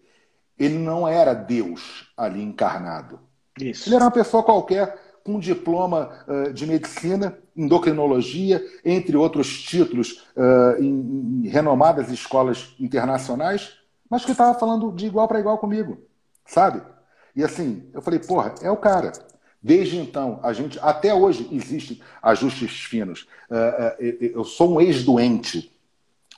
Speaker 2: Ele não era Deus ali encarnado. Isso. Ele era uma pessoa qualquer com diploma uh, de medicina, endocrinologia, entre outros títulos uh, em, renomadas escolas internacionais, mas que estava falando de igual para igual comigo, sabe? E assim, eu falei, porra, é o cara. Desde então, a gente até hoje existem ajustes finos. É, eu sou um ex-doente.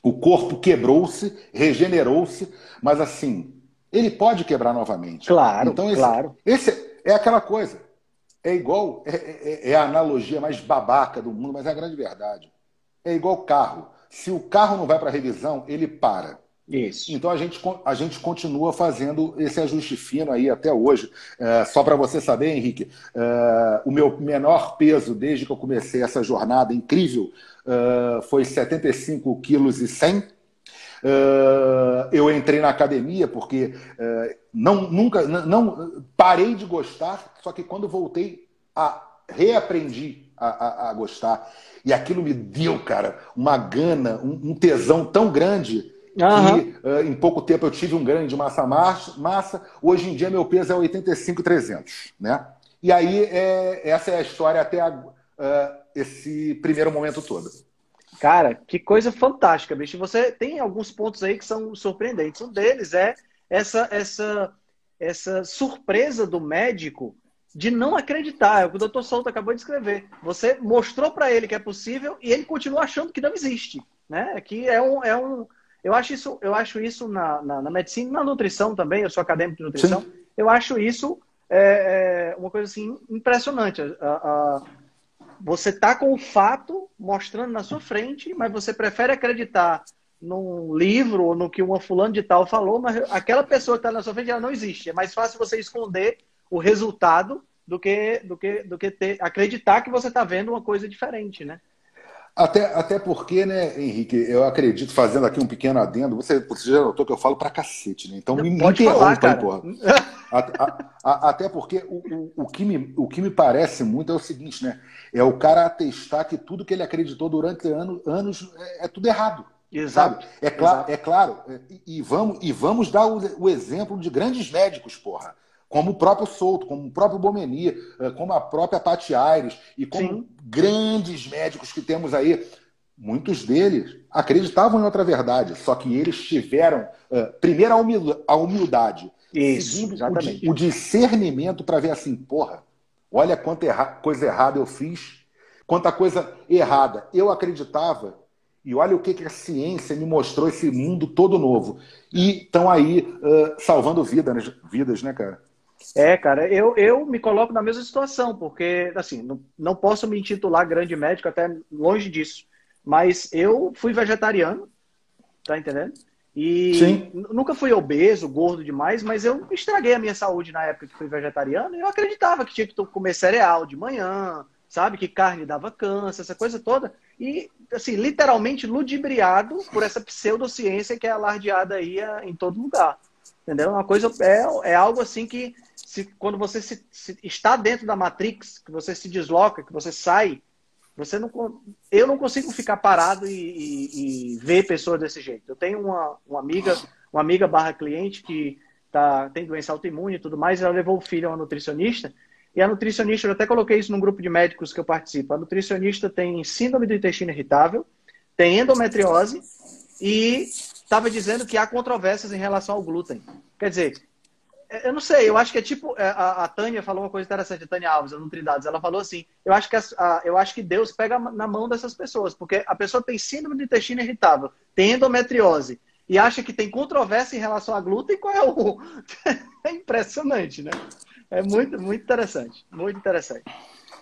Speaker 2: O corpo quebrou-se, regenerou-se, mas assim, ele pode quebrar novamente.
Speaker 3: Claro,
Speaker 2: então, esse,
Speaker 3: claro.
Speaker 2: Esse é aquela coisa. É igual, é, é, é, a analogia mais babaca do mundo, mas é a grande verdade. É igual carro. Se o carro não vai para revisão, ele para.
Speaker 3: Isso.
Speaker 2: Então a gente, a gente continua fazendo esse ajuste fino aí até hoje. É, só para você saber, Henrique, é, o meu menor peso desde que eu comecei essa jornada incrível é, foi 75 quilos e 100. É, eu entrei na academia porque é, não, nunca não parei de gostar, só que quando voltei a reaprendi a, a, a gostar. E aquilo me deu, cara, uma gana, um, um tesão tão grande Uhum. Que, uh, em pouco tempo eu tive um ganho de massa massa. Hoje em dia meu peso é 85,300, né? E aí é, essa é a história até a, uh, esse primeiro momento todo.
Speaker 3: Cara, que coisa fantástica, bicho. Você tem alguns pontos aí que são surpreendentes. Um deles é essa essa essa surpresa do médico de não acreditar. É o que o Dr. Souto acabou de escrever. Você mostrou para ele que é possível e ele continua achando que não existe, né? Que é um, é um eu acho isso, eu acho isso na, na, na medicina, na nutrição também, eu sou acadêmico de nutrição, Sim. eu acho isso é, é, uma coisa assim impressionante. A, a, você tá com o fato mostrando na sua frente, mas você prefere acreditar num livro ou no que uma fulano de tal falou, mas aquela pessoa que está na sua frente ela não existe. É mais fácil você esconder o resultado do que do que do que ter, acreditar que você está vendo uma coisa diferente, né?
Speaker 2: Até, até porque, né, Henrique, eu acredito, fazendo aqui um pequeno adendo, você, você já notou que eu falo pra cacete, né? Então me,
Speaker 3: Pode falar, cara. porra.
Speaker 2: até porque o, o, o, que me, o que me parece muito é o seguinte, né? É o cara atestar que tudo que ele acreditou durante anos, anos é, é tudo errado.
Speaker 3: Exato.
Speaker 2: Sabe? É, cla Exato. é claro. É, e, vamos, e vamos dar o, o exemplo de grandes médicos, porra como o próprio Souto, como o próprio Bomeni, eh, como a própria Pati Aires e como Sim. grandes médicos que temos aí, muitos deles acreditavam em outra verdade, só que eles tiveram, uh, primeiro, a humildade,
Speaker 3: Isso, segundo, exatamente.
Speaker 2: o, discernimento para ver assim, porra, olha quanta erra coisa errada eu fiz, quanta coisa errada eu acreditava, e olha o que, que a ciência me mostrou esse mundo todo novo. E estão aí uh, salvando vidas, vidas, né, cara?
Speaker 3: É, cara, eu, eu me coloco na mesma situação, porque, assim, não, não posso me intitular grande médico, até longe disso. Mas eu fui vegetariano, tá entendendo? E Sim. nunca fui obeso, gordo demais, mas eu estraguei a minha saúde na época que fui vegetariano e eu acreditava que tinha que comer cereal de manhã, sabe? Que carne dava câncer, essa coisa toda. E, assim, literalmente ludibriado por essa pseudociência que é alardeada aí em todo lugar. Entendeu? Uma coisa é, é algo assim que se, quando você se, se, está dentro da Matrix, que você se desloca, que você sai, você não, eu não consigo ficar parado e, e, e ver pessoas desse jeito. Eu tenho uma, uma amiga, uma amiga barra cliente que tá, tem doença autoimune e tudo mais, ela levou o filho a uma nutricionista, e a nutricionista, eu até coloquei isso num grupo de médicos que eu participo, a nutricionista tem síndrome do intestino irritável, tem endometriose e estava dizendo que há controvérsias em relação ao glúten. Quer dizer, eu não sei, eu acho que é tipo. É, a, a Tânia falou uma coisa interessante, a Tânia Alves, a Nutridades. Ela falou assim: eu acho, que a, eu acho que Deus pega na mão dessas pessoas, porque a pessoa tem síndrome do intestino irritável, tem endometriose, e acha que tem controvérsia em relação à glúten, qual é o. é impressionante, né? É muito, muito interessante. Muito interessante.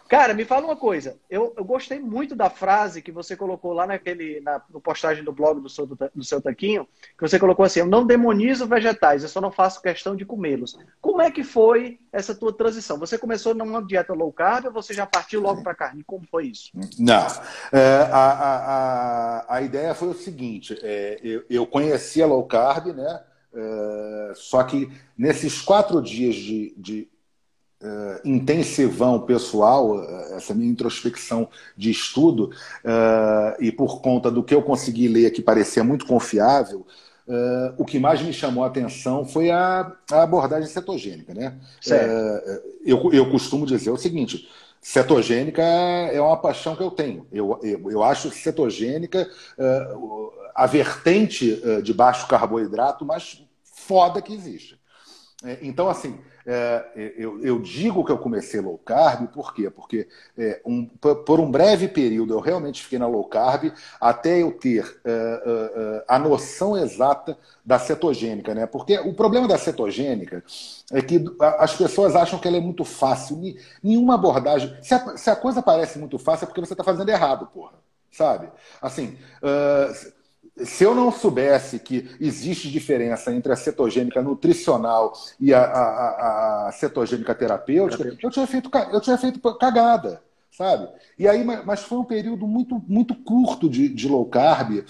Speaker 3: Cara, me fala uma coisa. Eu, eu gostei muito da frase que você colocou lá naquele, na no postagem do blog do seu, do seu Taquinho, que você colocou assim: Eu não demonizo vegetais, eu só não faço questão de comê-los. Como é que foi essa tua transição? Você começou numa dieta low carb ou você já partiu logo para carne? Como foi isso?
Speaker 2: Não. É, a, a, a, a, ideia foi o seguinte: é, eu, eu conhecia low carb, né? É, só que nesses quatro dias de, de uh, intensivão pessoal, uh, essa minha introspecção de estudo, uh, e por conta do que eu consegui ler que parecia muito confiável, o que mais me chamou a atenção foi a, a abordagem cetogênica. Né? eu, eu costumo dizer o seguinte. Cetogênica é uma paixão que eu tenho. Eu, eu, eu acho cetogênica a vertente de baixo carboidrato mais foda que existe. Então, assim, é, eu, eu, digo que eu comecei low carb, por quê? Porque é, um, por um breve período eu realmente fiquei na low carb até eu ter é, é, é, a noção exata da cetogênica, né? Porque o problema da cetogênica é que as pessoas acham que ela é muito fácil. Nenhuma abordagem. Se a, se a coisa parece muito fácil, é porque você está fazendo errado, porra. Sabe? Assim. Se eu não soubesse que existe diferença entre a cetogênica nutricional e a, a, a cetogênica terapêutica, eu tinha feito, eu tinha feito cagada, sabe? E aí, mas foi um período muito, muito curto de, de low carb.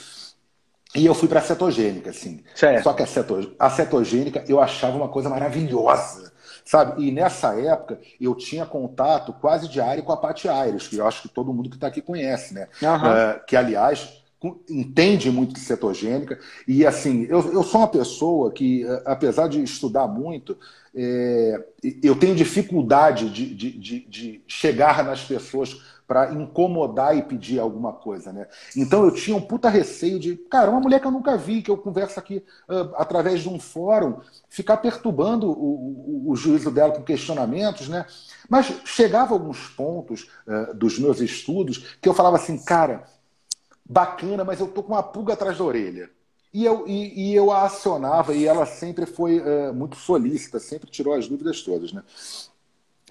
Speaker 2: E eu fui para a cetogênica, assim. Certo. Só que a, ceto, a cetogênica eu achava uma coisa maravilhosa, sabe? E nessa época eu tinha contato quase diário com a Paty Aires, que eu acho que todo mundo que está aqui conhece, né? Uhum. Uh, que, aliás, entende muito de cetogênica. E assim, eu, eu sou uma pessoa que, apesar de estudar muito, é, eu tenho dificuldade de, de, de, de chegar nas pessoas para incomodar e pedir alguma coisa, né? Então eu tinha um puta receio de, cara, uma mulher que eu nunca vi, que eu converso aqui uh, através de um fórum, ficar perturbando o, o, o, juízo dela com questionamentos, né? Mas chegava alguns pontos uh, dos meus estudos que eu falava assim, cara, bacana, mas eu tô com uma pulga atrás da orelha. E eu, e, e eu a acionava, e ela sempre foi uh, muito solícita, sempre tirou as dúvidas todas. Né?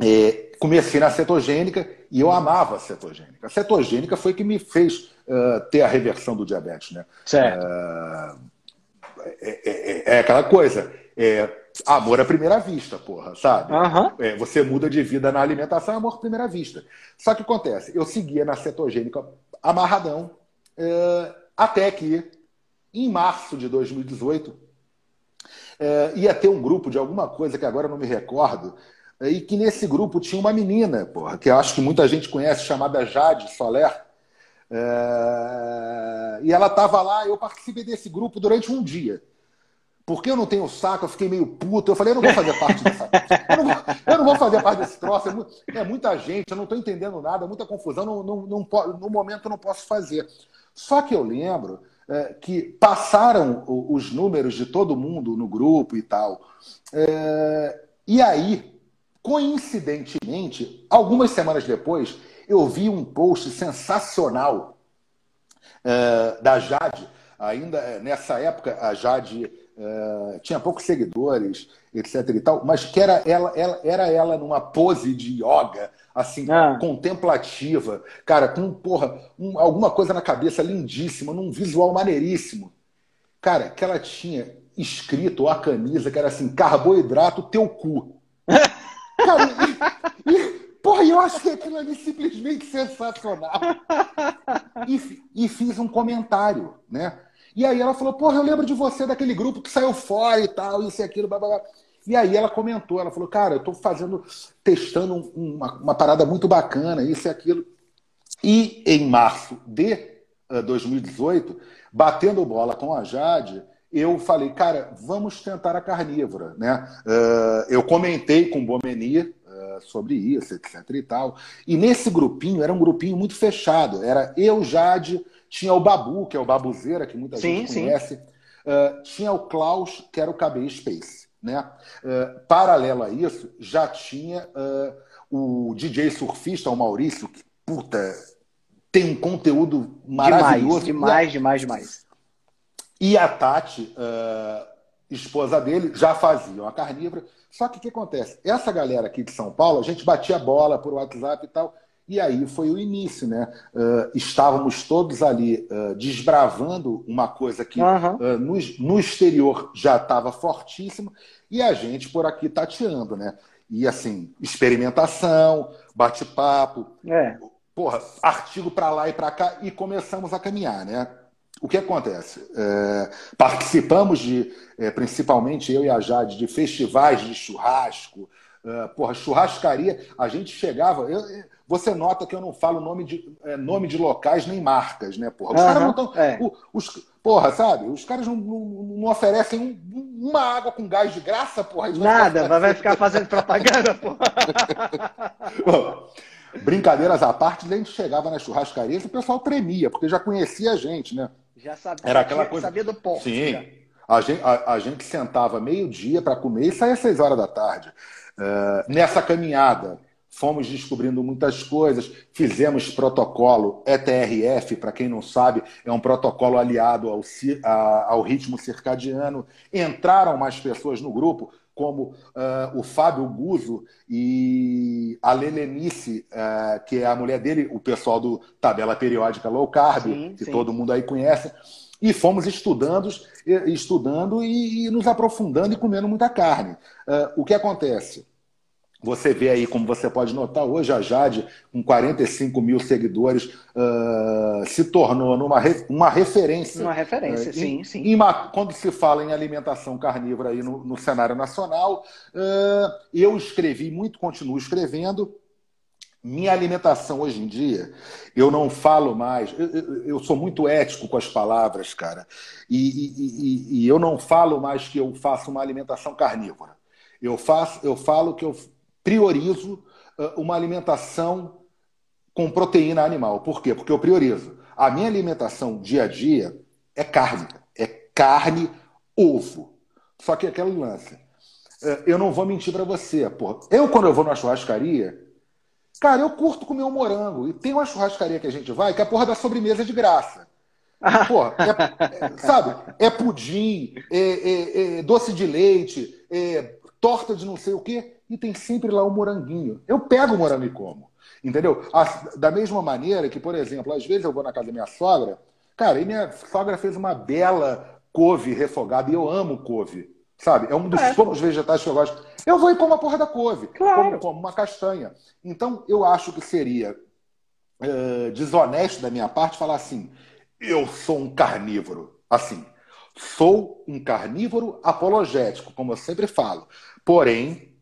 Speaker 2: É, comecei na cetogênica e eu amava a cetogênica. A cetogênica foi que me fez uh, ter a reversão do diabetes. Né?
Speaker 3: Certo.
Speaker 2: Uh, é, é, é, aquela coisa. É, amor à primeira vista, porra, sabe?
Speaker 3: Uhum.
Speaker 2: Você muda de vida na alimentação, amor à primeira vista. Só que acontece, eu seguia na cetogênica amarradão, até que, em março de 2018, é, ia ter um grupo de alguma coisa que agora não me recordo, é, e que nesse grupo tinha uma menina, porra, que eu acho que muita gente conhece, chamada Jade Soler. É, e ela estava lá, eu participei desse grupo durante um dia. Porque eu não tenho saco, eu fiquei meio puto. Eu falei, eu não vou fazer parte dessa. Eu não vou, eu não vou fazer parte desse troço. É, é muita gente, eu não estou entendendo nada, muita confusão. Não, não, não, no momento eu não posso fazer. Só que eu lembro é, que passaram os números de todo mundo no grupo e tal. É, e aí, coincidentemente, algumas semanas depois, eu vi um post sensacional é, da Jade. Ainda é, nessa época, a Jade é, tinha poucos seguidores, etc. e tal, mas que era ela, ela, era ela numa pose de yoga assim, ah. contemplativa, cara, com porra, um, alguma coisa na cabeça lindíssima, num visual maneiríssimo. Cara, que ela tinha escrito a camisa que era assim, carboidrato teu cu. cara, e, e, porra, eu achei aquilo ali simplesmente sensacional. E, e fiz um comentário, né? E aí ela falou, porra, eu lembro de você daquele grupo que saiu fora e tal, isso e aquilo, blá, blá, blá. E aí ela comentou, ela falou, cara, eu estou fazendo, testando uma, uma, parada muito bacana, isso e aquilo. E em março de uh, eh, 2018, batendo bola com a Jade, eu falei, cara, vamos tentar a carnívora. Né? Uh, eu comentei com o Bomeni uh, sobre isso, etc e tal. E nesse grupinho, era um grupinho muito fechado. Era eu, Jade, tinha o Babu, que é o Babuzeira, que muita sim, gente conhece. Uh, tinha o Klaus, que era o KB Space. né? Uh, paralelo a isso, já tinha uh, o DJ surfista, o Maurício, que, puta, tem um conteúdo maravilhoso.
Speaker 3: Demais, demais, demais, demais.
Speaker 2: E a Tati, esposa dele, já faziam a carnívora. Só que o que acontece? Essa galera aqui de São Paulo, a gente batia bola por WhatsApp e tal. E aí foi o início, né? Uh, estávamos todos ali uh, desbravando uma coisa que uhum. uh, no, no, exterior já estava fortíssimo e a gente por aqui tateando, né? E assim, experimentação, bate-papo, é. porra, artigo para lá e para cá e começamos a caminhar, né? O que acontece? É, participamos de, é, principalmente eu e a Jade, de festivais de churrasco, é, porra, churrascaria. A gente chegava. Eu, você nota que eu não falo nome de, é, nome de locais nem marcas, né, porra? Os uhum, caras não estão. É. Os, porra, sabe? Os caras não, não, não oferecem um, uma água com gás de graça, porra.
Speaker 3: Nada, vai, vai ficar fazendo propaganda, porra.
Speaker 2: Bom, brincadeiras à parte, a gente chegava nas churrascarias e o pessoal tremia, porque já conhecia a gente, né?
Speaker 3: Já sabia, Era aquela coisa... sabia do ponto.
Speaker 2: Sim. A gente, a, a gente sentava meio-dia para comer e saía às seis horas da tarde. Uh, nessa caminhada, fomos descobrindo muitas coisas, fizemos protocolo ETRF, para quem não sabe, é um protocolo aliado ao, ao ritmo circadiano. Entraram mais pessoas no grupo, como uh, o Fábio Guzo e a Lelenice, uh, que é a mulher dele, o pessoal do Tabela Periódica Low Carb, sim, que sim. todo mundo aí conhece. E fomos estudando, estudando e, e nos aprofundando e comendo muita carne. Uh, o que acontece? Você vê aí, como você pode notar, hoje a Jade, com 45 mil seguidores, uh, se tornou numa uma referência.
Speaker 3: Uma referência, uh, sim,
Speaker 2: em,
Speaker 3: sim.
Speaker 2: Em quando se fala em alimentação carnívora aí no, no cenário nacional, uh, eu escrevi muito, continuo escrevendo. Minha alimentação hoje em dia, eu não falo mais, eu, eu, eu sou muito ético com as palavras, cara, e, e, e, e eu não falo mais que eu faço uma alimentação carnívora. Eu, faço, eu falo que eu priorizo uma alimentação com proteína animal. Por quê? Porque eu priorizo. A minha alimentação dia a dia é carne. É carne, ovo. Só que aquele lance. Eu não vou mentir para você, pô. Eu, quando eu vou numa churrascaria, cara, eu curto comer um morango. E tem uma churrascaria que a gente vai que a porra da sobremesa é de graça. Porra, é, é, sabe? É pudim, é, é, é doce de leite, é torta de não sei o quê e tem sempre lá o moranguinho. Eu pego o morango e como. Entendeu? Da mesma maneira que, por exemplo, às vezes eu vou na casa da minha sogra, cara, e minha sogra fez uma bela couve refogada, e eu amo couve. Sabe? É um dos é. poucos vegetais que eu gosto. Eu vou e como a porra da couve. Claro. Como, como uma castanha. Então, eu acho que seria uh, desonesto da minha parte falar assim: eu sou um carnívoro. Assim, sou um carnívoro apologético, como eu sempre falo. Porém,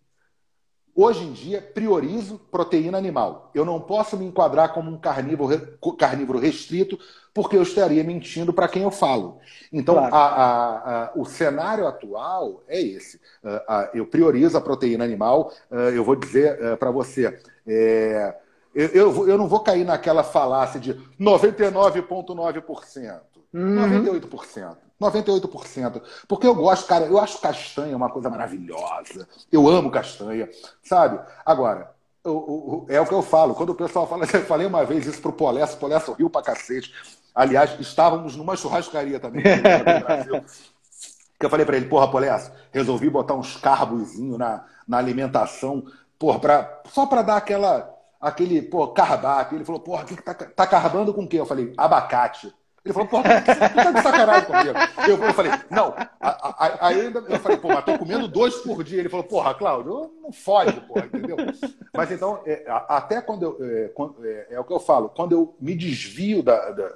Speaker 2: Hoje em dia, priorizo proteína animal. Eu não posso me enquadrar como um carnívoro, carnívoro restrito, porque eu estaria mentindo para quem eu falo. Então, claro. a, a, a, o cenário atual é esse. Uh, eu priorizo a proteína animal. Uh, eu vou dizer para você. É, eu, eu, eu, não vou cair naquela falácia de 99,9%. Uhum. 98%. 98%. Porque eu gosto, cara, eu acho castanha uma coisa maravilhosa. Eu amo castanha, sabe? Agora, é o que eu falo. Quando o pessoal fala, eu falei uma vez isso pro Polesso, o Polesso riu pra cacete. Aliás, estávamos numa churrascaria também Brasil. que eu falei para ele, porra, Polesso, resolvi botar uns carbozinho na, na alimentação, porra, pra, só para dar aquela, aquele, pô. Ele falou, porra, que, que tá, tá carbando com o quê? Eu falei, abacate. Ele falou, pô, você tá de sacanagem comigo. Eu, eu falei, não. Aí eu falei, pô, mas tô comendo dois por dia. Ele falou, porra, Cláudio, não fode, porra, entendeu? Mas então, é, até quando eu. É, é, é, o que eu falo, quando eu me desvio da, da,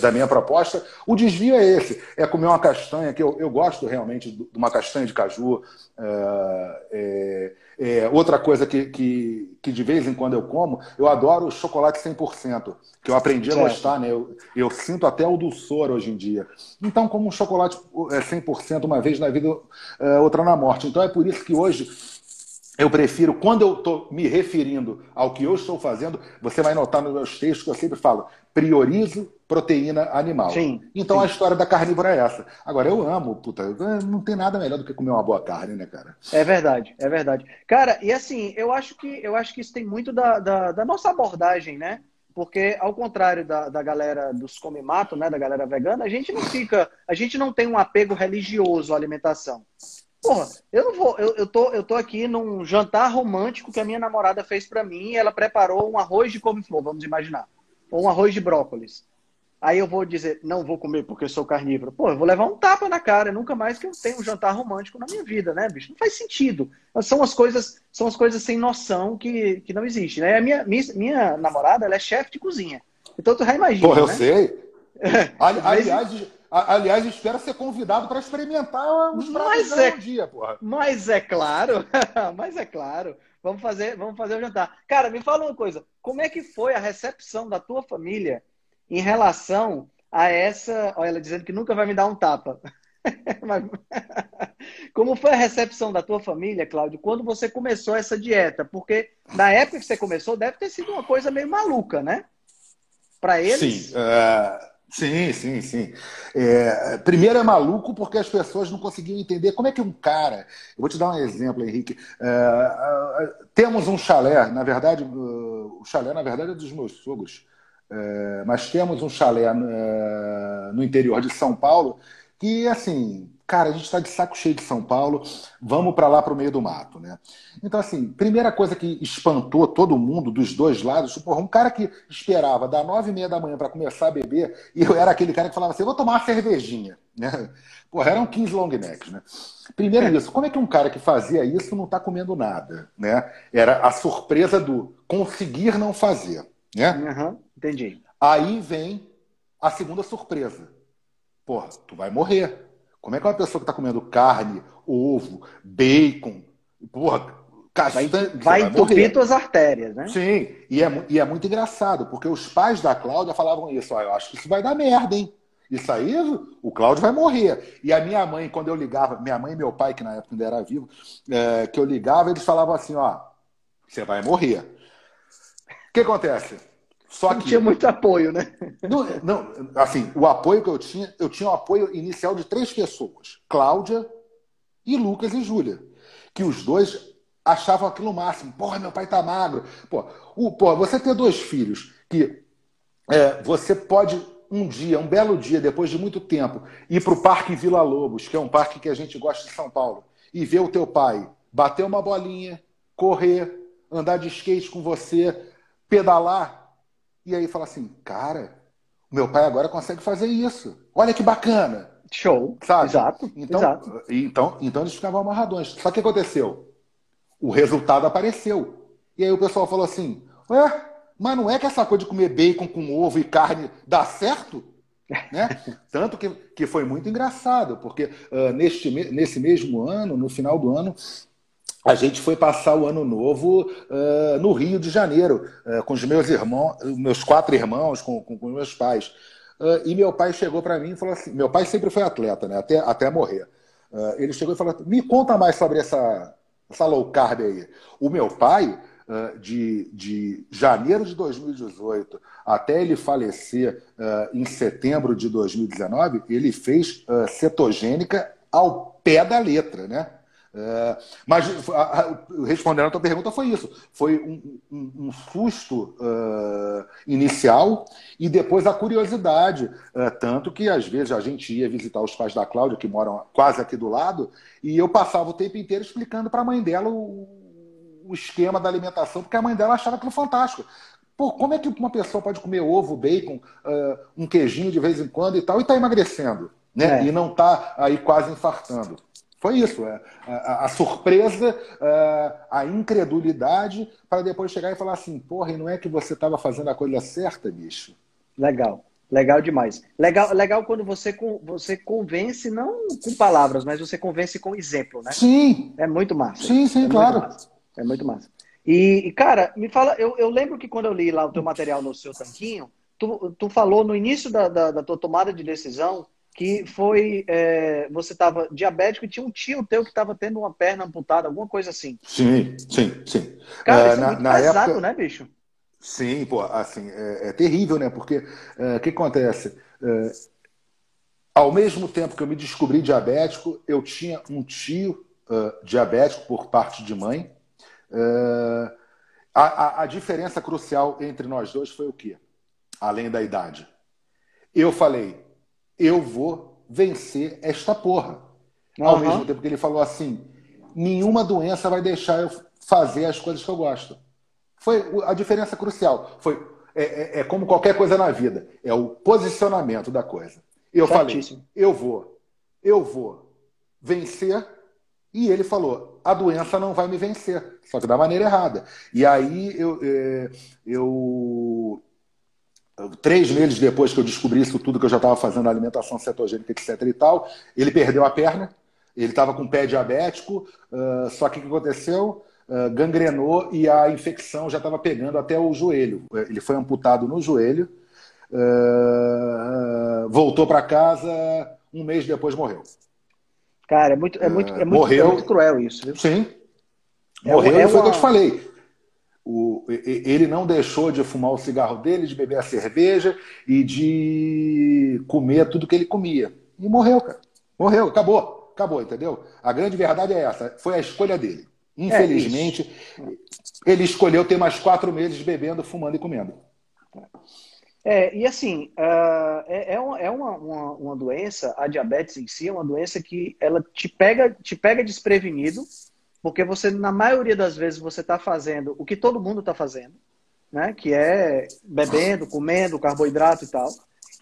Speaker 2: da, minha proposta, o desvio é esse: é comer uma castanha, que eu, eu gosto realmente de uma castanha de caju. É, é, é, outra coisa que, que, que, de vez em quando eu como, eu adoro chocolate 100%, que eu aprendi a certo. gostar, né? Eu, eu, sinto até o dulçor hoje em dia. Então, como um chocolate 100% é, uma vez na vida, é, outra na morte. Então, é por isso que hoje eu prefiro, quando eu estou me referindo ao que eu estou fazendo, você vai notar nos meus textos que eu sempre falo, priorizo proteína animal. Sim, então sim. a história da carnívora é essa. Agora, eu amo, puta, não tem nada melhor do que comer uma boa carne, né, cara?
Speaker 3: É verdade, é verdade. Cara, e assim, eu acho que, eu acho que isso tem muito da, da, da nossa abordagem, né? Porque, ao contrário da, da galera dos come-mato, né, da galera vegana, a gente não fica, a gente não tem um apego religioso à alimentação. Porra, eu não vou, eu, eu, tô, eu tô aqui num jantar romântico que a minha namorada fez para mim e ela preparou um arroz de couve-flor, vamos imaginar. Ou um arroz de brócolis. Aí eu vou dizer, não vou comer porque sou carnívoro. Pô, eu vou levar um tapa na cara, nunca mais que eu tenho um jantar romântico na minha vida, né, bicho? Não faz sentido. São as coisas, são as coisas sem noção que, que não existem, né? A minha, minha, minha namorada, ela é chefe de cozinha. Então tu já imagina,
Speaker 2: Pô, eu
Speaker 3: né?
Speaker 2: sei. Ali, aliás, aliás, espero ser convidado para experimentar os pratos é, um dia, porra.
Speaker 3: Mas é claro, mas é claro. Vamos fazer, vamos fazer o jantar. Cara, me fala uma coisa. Como é que foi a recepção da tua família em relação a essa. Olha, ela dizendo que nunca vai me dar um tapa. Como foi a recepção da tua família, Cláudio, quando você começou essa dieta? Porque na época que você começou, deve ter sido uma coisa meio maluca, né? Para eles?
Speaker 2: Sim, uh, sim, sim, sim. É, primeiro é maluco porque as pessoas não conseguiam entender como é que um cara. Eu vou te dar um exemplo, Henrique. Uh, uh, temos um chalé, na verdade, o chalé, na verdade, é dos meus sogros. É, mas temos um chalé é, no interior de São Paulo que, assim, cara, a gente está de saco cheio de São Paulo, vamos para lá para o meio do mato, né? Então, assim, primeira coisa que espantou todo mundo dos dois lados, porra, um cara que esperava das nove e meia da manhã para começar a beber, e eu era aquele cara que falava assim, vou tomar uma cervejinha, né? Porra, eram 15 long necks, né? Primeiro isso, como é que um cara que fazia isso não está comendo nada, né? Era a surpresa do conseguir não fazer, né?
Speaker 3: Uhum. Entendi.
Speaker 2: Aí vem a segunda surpresa. Porra, tu vai morrer. Como é que uma pessoa que está comendo carne, ovo, bacon, porra,
Speaker 3: castanha, vai, vai entupir tuas artérias, né?
Speaker 2: Sim, e é, e é muito engraçado, porque os pais da Cláudia falavam isso, ó, eu acho que isso vai dar merda, hein? Isso aí, o Cláudio vai morrer. E a minha mãe, quando eu ligava, minha mãe e meu pai, que na época ainda era vivo, é, que eu ligava, eles falavam assim, ó, você vai morrer. O que acontece?
Speaker 3: Só não que tinha muito apoio, né?
Speaker 2: Não, não, assim, o apoio que eu tinha, eu tinha o um apoio inicial de três pessoas: Cláudia e Lucas e Júlia. Que os dois achavam aquilo máximo. Porra, meu pai tá magro. Pô, o, pô você ter dois filhos que é, você pode um dia, um belo dia, depois de muito tempo, ir para o Parque Vila Lobos, que é um parque que a gente gosta de São Paulo, e ver o teu pai bater uma bolinha, correr, andar de skate com você, pedalar, e aí fala assim, cara, meu pai agora consegue fazer isso. Olha que bacana.
Speaker 3: Show.
Speaker 2: Sabe?
Speaker 3: Exato.
Speaker 2: Então,
Speaker 3: exato.
Speaker 2: então, então eles ficavam amarradões. Só que aconteceu? O resultado apareceu. E aí o pessoal falou assim: Ué, mas não é que essa coisa de comer bacon com ovo e carne dá certo? né? Tanto que, que foi muito engraçado, porque uh, neste, nesse mesmo ano, no final do ano, a gente foi passar o ano novo uh, no Rio de Janeiro, uh, com os meus irmãos, meus quatro irmãos, com, com, com meus pais. Uh, e meu pai chegou para mim e falou assim: meu pai sempre foi atleta, né? Até, até morrer. ele chegou e falou: me conta mais sobre essa, essa low carb aí. O meu pai, de, de janeiro de 2018 até ele falecer em setembro de 2019, ele fez cetogênica ao pé da letra, né? É, mas respondendo a tua pergunta foi isso. Foi um, um, um susto uh, inicial e depois a curiosidade. Uh, tanto que às vezes a gente ia visitar os pais da Cláudia, que moram quase aqui do lado, e eu passava o tempo inteiro explicando para a mãe dela o, o, esquema da alimentação, porque a mãe dela achava aquilo fantástico. Pô, como é que uma pessoa pode comer ovo, bacon, uh, um queijinho de vez em quando e tal, e está emagrecendo? Né? É. E não está aí quase infartando. Foi isso, é, a, a surpresa, é, a incredulidade, para depois chegar e falar assim, porra, e não é que você estava fazendo a coisa certa, bicho?
Speaker 3: Legal, legal demais. Legal, legal quando você, você convence, não com palavras, mas você convence com exemplo, né?
Speaker 2: Sim.
Speaker 3: É muito massa.
Speaker 2: Sim, sim,
Speaker 3: é
Speaker 2: claro.
Speaker 3: Muito é muito massa. E, cara, me fala, eu, eu lembro que quando eu li lá o teu material no seu tanquinho, tu, tu falou no início da, da, da tua tomada de decisão que foi. É, você estava diabético e tinha um tio teu que estava tendo uma perna amputada, alguma coisa assim.
Speaker 2: Sim, sim, sim.
Speaker 3: Cara, uh, isso é muito na pesado, época... né, bicho?
Speaker 2: Sim, pô, assim, é, é terrível, né? Porque o uh, que acontece? Uh, ao mesmo tempo que eu me descobri diabético, eu tinha um tio diabético por parte de mãe. A, a, a diferença crucial entre nós dois foi o quê? Além da idade. Eu falei, eu vou vencer esta porra. Uhum. Ao mesmo tempo que ele falou assim: nenhuma doença vai deixar eu fazer as coisas que eu gosto. Foi a diferença crucial. Foi é, é, é como qualquer coisa na vida, é o posicionamento da coisa. Eu Certíssimo. falei: eu vou, eu vou vencer. E ele falou: a doença não vai me vencer, só que da maneira errada. E aí eu, é, eu três meses depois que eu descobri isso tudo, que eu já estava fazendo alimentação cetogênica, etc e tal, ele perdeu a perna, ele estava com pé diabético, uh, só que o que aconteceu? Uh, gangrenou e a infecção já estava pegando até o joelho. Ele foi amputado no joelho, uh, voltou para casa, um mês depois morreu.
Speaker 3: Cara, é muito, é muito, é muito, morreu, é muito cruel isso. Viu?
Speaker 2: Sim. É morreu é e foi o que eu te falei. O, ele não deixou de fumar o cigarro dele, de beber a cerveja e de comer tudo que ele comia. E morreu, cara. Morreu, acabou. Acabou, entendeu? A grande verdade é essa. Foi a escolha dele. Infelizmente, é ele escolheu ter mais quatro meses bebendo, fumando e comendo.
Speaker 3: É, e assim, uh, é, é, uma, é uma, uma, uma, doença, a diabetes em si é uma doença que ela te pega, te pega desprevenido porque você, na maioria das vezes, você está fazendo o que todo mundo está fazendo, né? Que é bebendo, comendo, carboidrato e tal.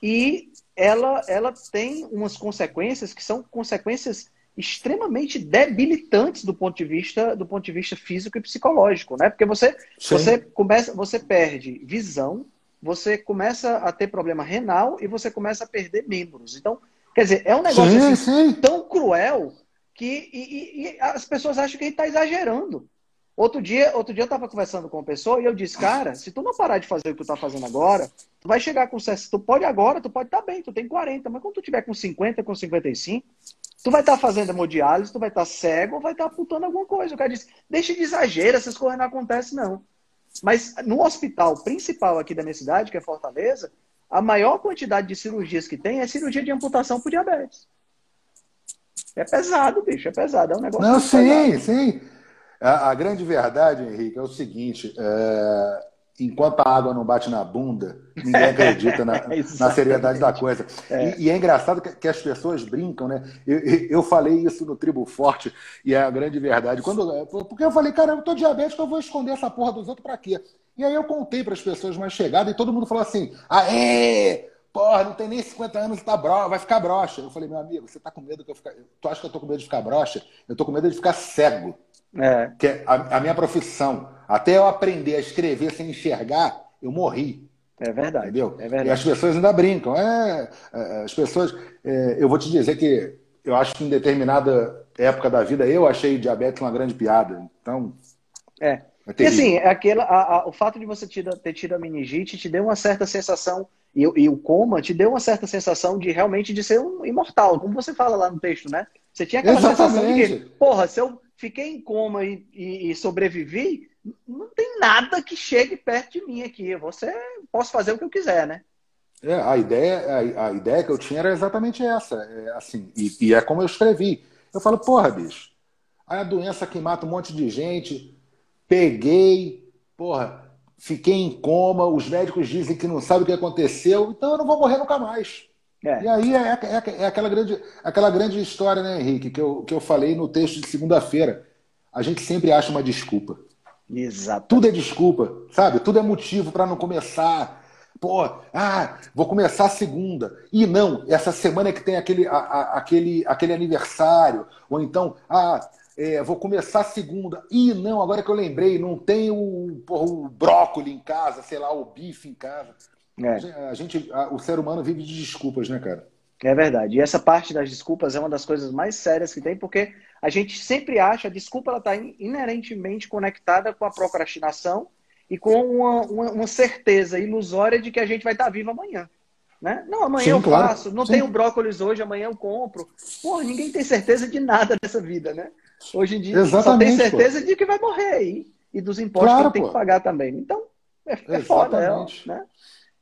Speaker 3: E ela, ela tem umas consequências que são consequências extremamente debilitantes do ponto de vista do ponto de vista físico e psicológico, né? Porque você você começa você perde visão, você começa a ter problema renal e você começa a perder membros. Então, quer dizer, é um negócio sim, assim, sim. tão cruel que e, e, as pessoas acham que a gente está exagerando. Outro dia, outro dia eu estava conversando com uma pessoa e eu disse, cara, se tu não parar de fazer o que tu está fazendo agora, tu vai chegar com 60. Tu pode agora, tu pode estar tá bem, tu tem 40, mas quando tu tiver com 50, com 55, tu vai estar tá fazendo hemodiálise, tu vai estar tá cego ou vai estar tá apontando alguma coisa. O cara disse, deixa de exagero, essas coisas não acontecem, não. Mas no hospital principal aqui da minha cidade, que é Fortaleza, a maior quantidade de cirurgias que tem é cirurgia de amputação por diabetes. É pesado, bicho, é pesado. É um negócio.
Speaker 2: Não, sim, pesado. sim. A, a, grande verdade, Henrique, é o seguinte: é, enquanto a água não bate na bunda, ninguém acredita na, na seriedade da coisa. É. E, e, é engraçado que, que, as pessoas brincam, né? Eu, eu, falei isso no Tribo Forte, e é a grande verdade. Quando, porque eu falei, cara, eu tô diabético, eu vou esconder essa porra dos outros para quê? E aí eu contei para as pessoas mais chegadas e todo mundo falou assim: aê! Porra, não tem nem 50 anos e tá bro... vai ficar broxa. Eu falei, meu amigo, você tá com medo que eu ficar. Tu acha que eu tô com medo de ficar broxa? Eu tô com medo de ficar cego. É. Que é a, a, minha profissão. Até eu aprender a escrever sem enxergar, eu morri.
Speaker 3: É verdade.
Speaker 2: Entendeu?
Speaker 3: É verdade.
Speaker 2: E as pessoas ainda brincam. É, é as pessoas. É, eu vou te dizer que eu acho que em determinada época da vida eu achei diabetes uma grande piada. Então.
Speaker 3: É. é e assim, aquela, a, a, o fato de você ter tido a meningite te deu uma certa sensação e, e, o coma te deu uma certa sensação de realmente de ser um imortal, como você fala lá no texto, né? Você tinha aquela Exatamente. sensação de que, porra, se eu fiquei em coma e, e, e, sobrevivi, não tem nada que chegue perto de mim aqui. Você posso fazer o que eu quiser, né?
Speaker 2: É, a ideia, a, a ideia que eu tinha era exatamente essa, é, assim, e, é como eu escrevi. Eu falo, porra, bicho, a doença que mata um monte de gente, peguei, porra, fiquei em coma, os médicos dizem que não sabem o que aconteceu, então eu não vou morrer nunca mais. É. E aí é, é, é, aquela, grande, aquela grande história, né, Henrique, que eu, que eu falei no texto de segunda-feira. A gente sempre acha uma desculpa.
Speaker 3: Exato.
Speaker 2: Tudo é desculpa, sabe? Tudo é motivo para não começar. Pô, ah, vou começar segunda. E não, essa semana é que tem aquele, a, a, aquele, aquele aniversário. Ou então, ah, é, vou começar segunda. Ih, não, agora que eu lembrei, não tem o, porra, o brócolis em casa, sei lá, o bife em casa. É. A gente, a, o ser humano vive de desculpas, né, cara?
Speaker 3: É verdade. E essa parte das desculpas é uma das coisas mais sérias que tem, porque a gente sempre acha a desculpa ela está inerentemente conectada com a procrastinação e com uma, uma, uma, certeza ilusória de que a gente vai estar tá vivo amanhã. Né? Não, amanhã Sim, eu claro. faço. Não Sim. tenho brócolis hoje, amanhã eu compro. Porra, ninguém tem certeza de nada nessa vida, né? Hoje em dia Exatamente, só tem certeza pô. de que vai morrer aí. E dos impostos claro, que tem que pagar também. Então, é, é foda, é, né?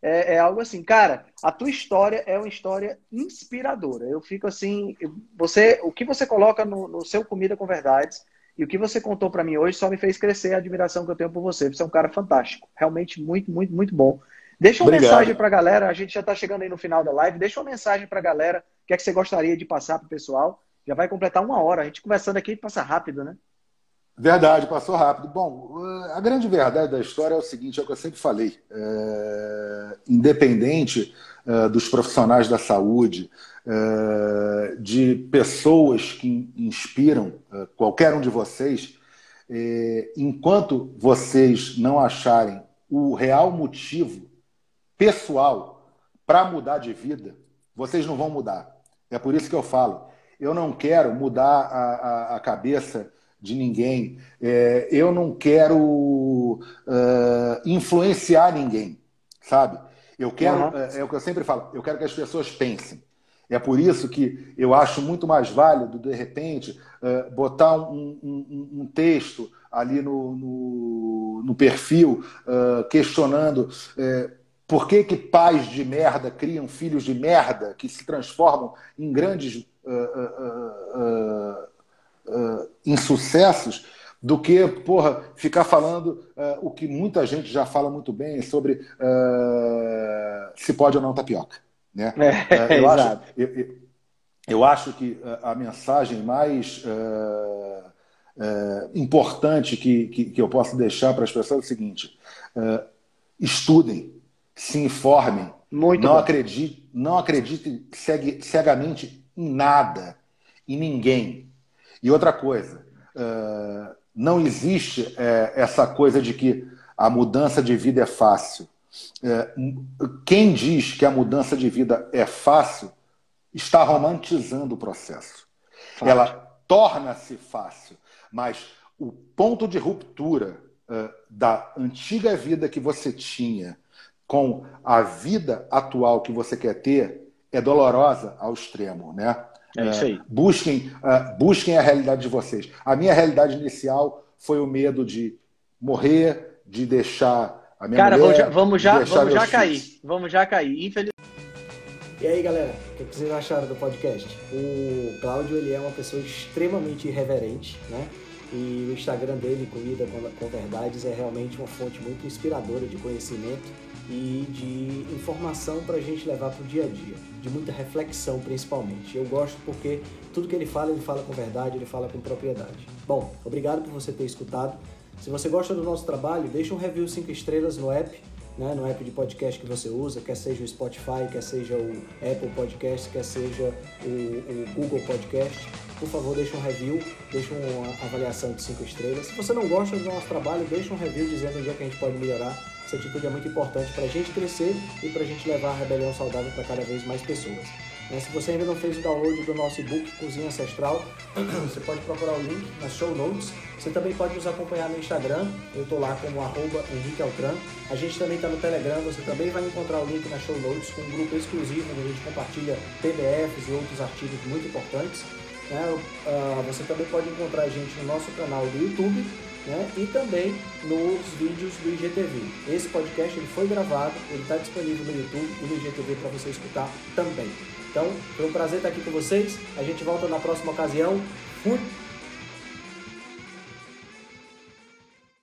Speaker 3: É, é, algo assim, cara, a tua história é uma história inspiradora. Eu fico assim, você, o que você coloca no, no seu Comida com Verdades e o que você contou para mim hoje só me fez crescer a admiração que eu tenho por você. Você é um cara fantástico, realmente muito, muito, muito bom. Deixa uma Obrigado. mensagem para a galera, a gente já está chegando aí no final da live. Deixa uma mensagem para a galera, o que é que você gostaria de passar para o pessoal. Já vai completar uma hora. A gente conversando aqui passa rápido, né?
Speaker 2: Verdade, passou rápido. Bom, a grande verdade da história é o seguinte: é o que eu sempre falei. É... Independente é, dos profissionais da saúde, é, de pessoas que inspiram é, qualquer um de vocês, é, enquanto vocês não acharem o real motivo pessoal para mudar de vida, vocês não vão mudar. É por isso que eu falo. Eu não quero mudar a, a, a cabeça de ninguém. É, eu não quero uh, influenciar ninguém, sabe? Eu quero, uhum. é, é, o que eu sempre falo, eu quero que as pessoas pensem. É por isso que eu acho muito mais válido, de repente, botar um, um, um, texto ali no, no, no perfil uh, questionando uh, por que, que pais de merda criam filhos de merda que se transformam em grandes uh, insucessos do que, porra, ficar falando uh, o que muita gente já fala muito bem sobre uh, se pode ou não tapioca. Né? É, eu, acho, eu, eu, acho que a mensagem mais importante que, que, que, eu posso deixar para as pessoas é o seguinte: estudem, se informem, muito não, acreditem, não acreditem cegamente em nada, em ninguém. E outra coisa, não existe essa coisa de que a mudança de vida é fácil. Quem diz que a mudança de vida é fácil está romantizando o processo. Fácil. Ela torna-se fácil, mas o ponto de ruptura da antiga vida que você tinha com a vida atual que você quer ter é dolorosa ao extremo, né?
Speaker 3: É isso aí.
Speaker 2: busquem, uh, busquem a realidade de vocês. A minha realidade inicial foi o medo de morrer, de deixar a minha
Speaker 3: Cara,
Speaker 2: mulher,
Speaker 3: vamos já, vamos já, vamos já cair. Vamos já cair. Infelizmente.
Speaker 1: E aí, galera, o que vocês acharam do podcast? O Cláudio, ele é uma pessoa extremamente irreverente, né? E o Instagram dele, Comida com Verdades, é realmente uma fonte muito inspiradora de conhecimento e de informação para a gente levar para o dia a dia, de muita reflexão principalmente. Eu gosto porque tudo que ele fala, ele fala com verdade, ele fala com propriedade. Bom, obrigado por você ter escutado. Se você gosta do nosso trabalho, deixa um review 5 estrelas no app, né, no app de podcast que você usa, quer seja o Spotify, quer seja o Apple Podcast, quer seja o, o Google Podcast. Por favor, deixa um review, deixa uma avaliação de 5 estrelas. Se você não gosta do nosso trabalho, deixa um review dizendo onde é que a gente pode melhorar essa atitude é muito importante para a gente crescer e para a gente levar a rebelião saudável para cada vez mais pessoas. Né? Se você ainda não fez o download do nosso e-book Cozinha Ancestral, você pode procurar o link nas show notes. Você também pode nos acompanhar no Instagram, eu estou lá como arroba Henrique Altran. A gente também está no Telegram, você também vai encontrar o link nas show notes com um grupo exclusivo onde a gente compartilha PDFs e outros artigos muito importantes. Né? Uh, você também pode encontrar a gente no nosso canal do YouTube né? e também nos vídeos do IGTV. Esse podcast ele foi gravado, ele está disponível no YouTube e no IGTV para você escutar também. Então, foi um prazer estar aqui com vocês. A gente volta na próxima ocasião. Fui!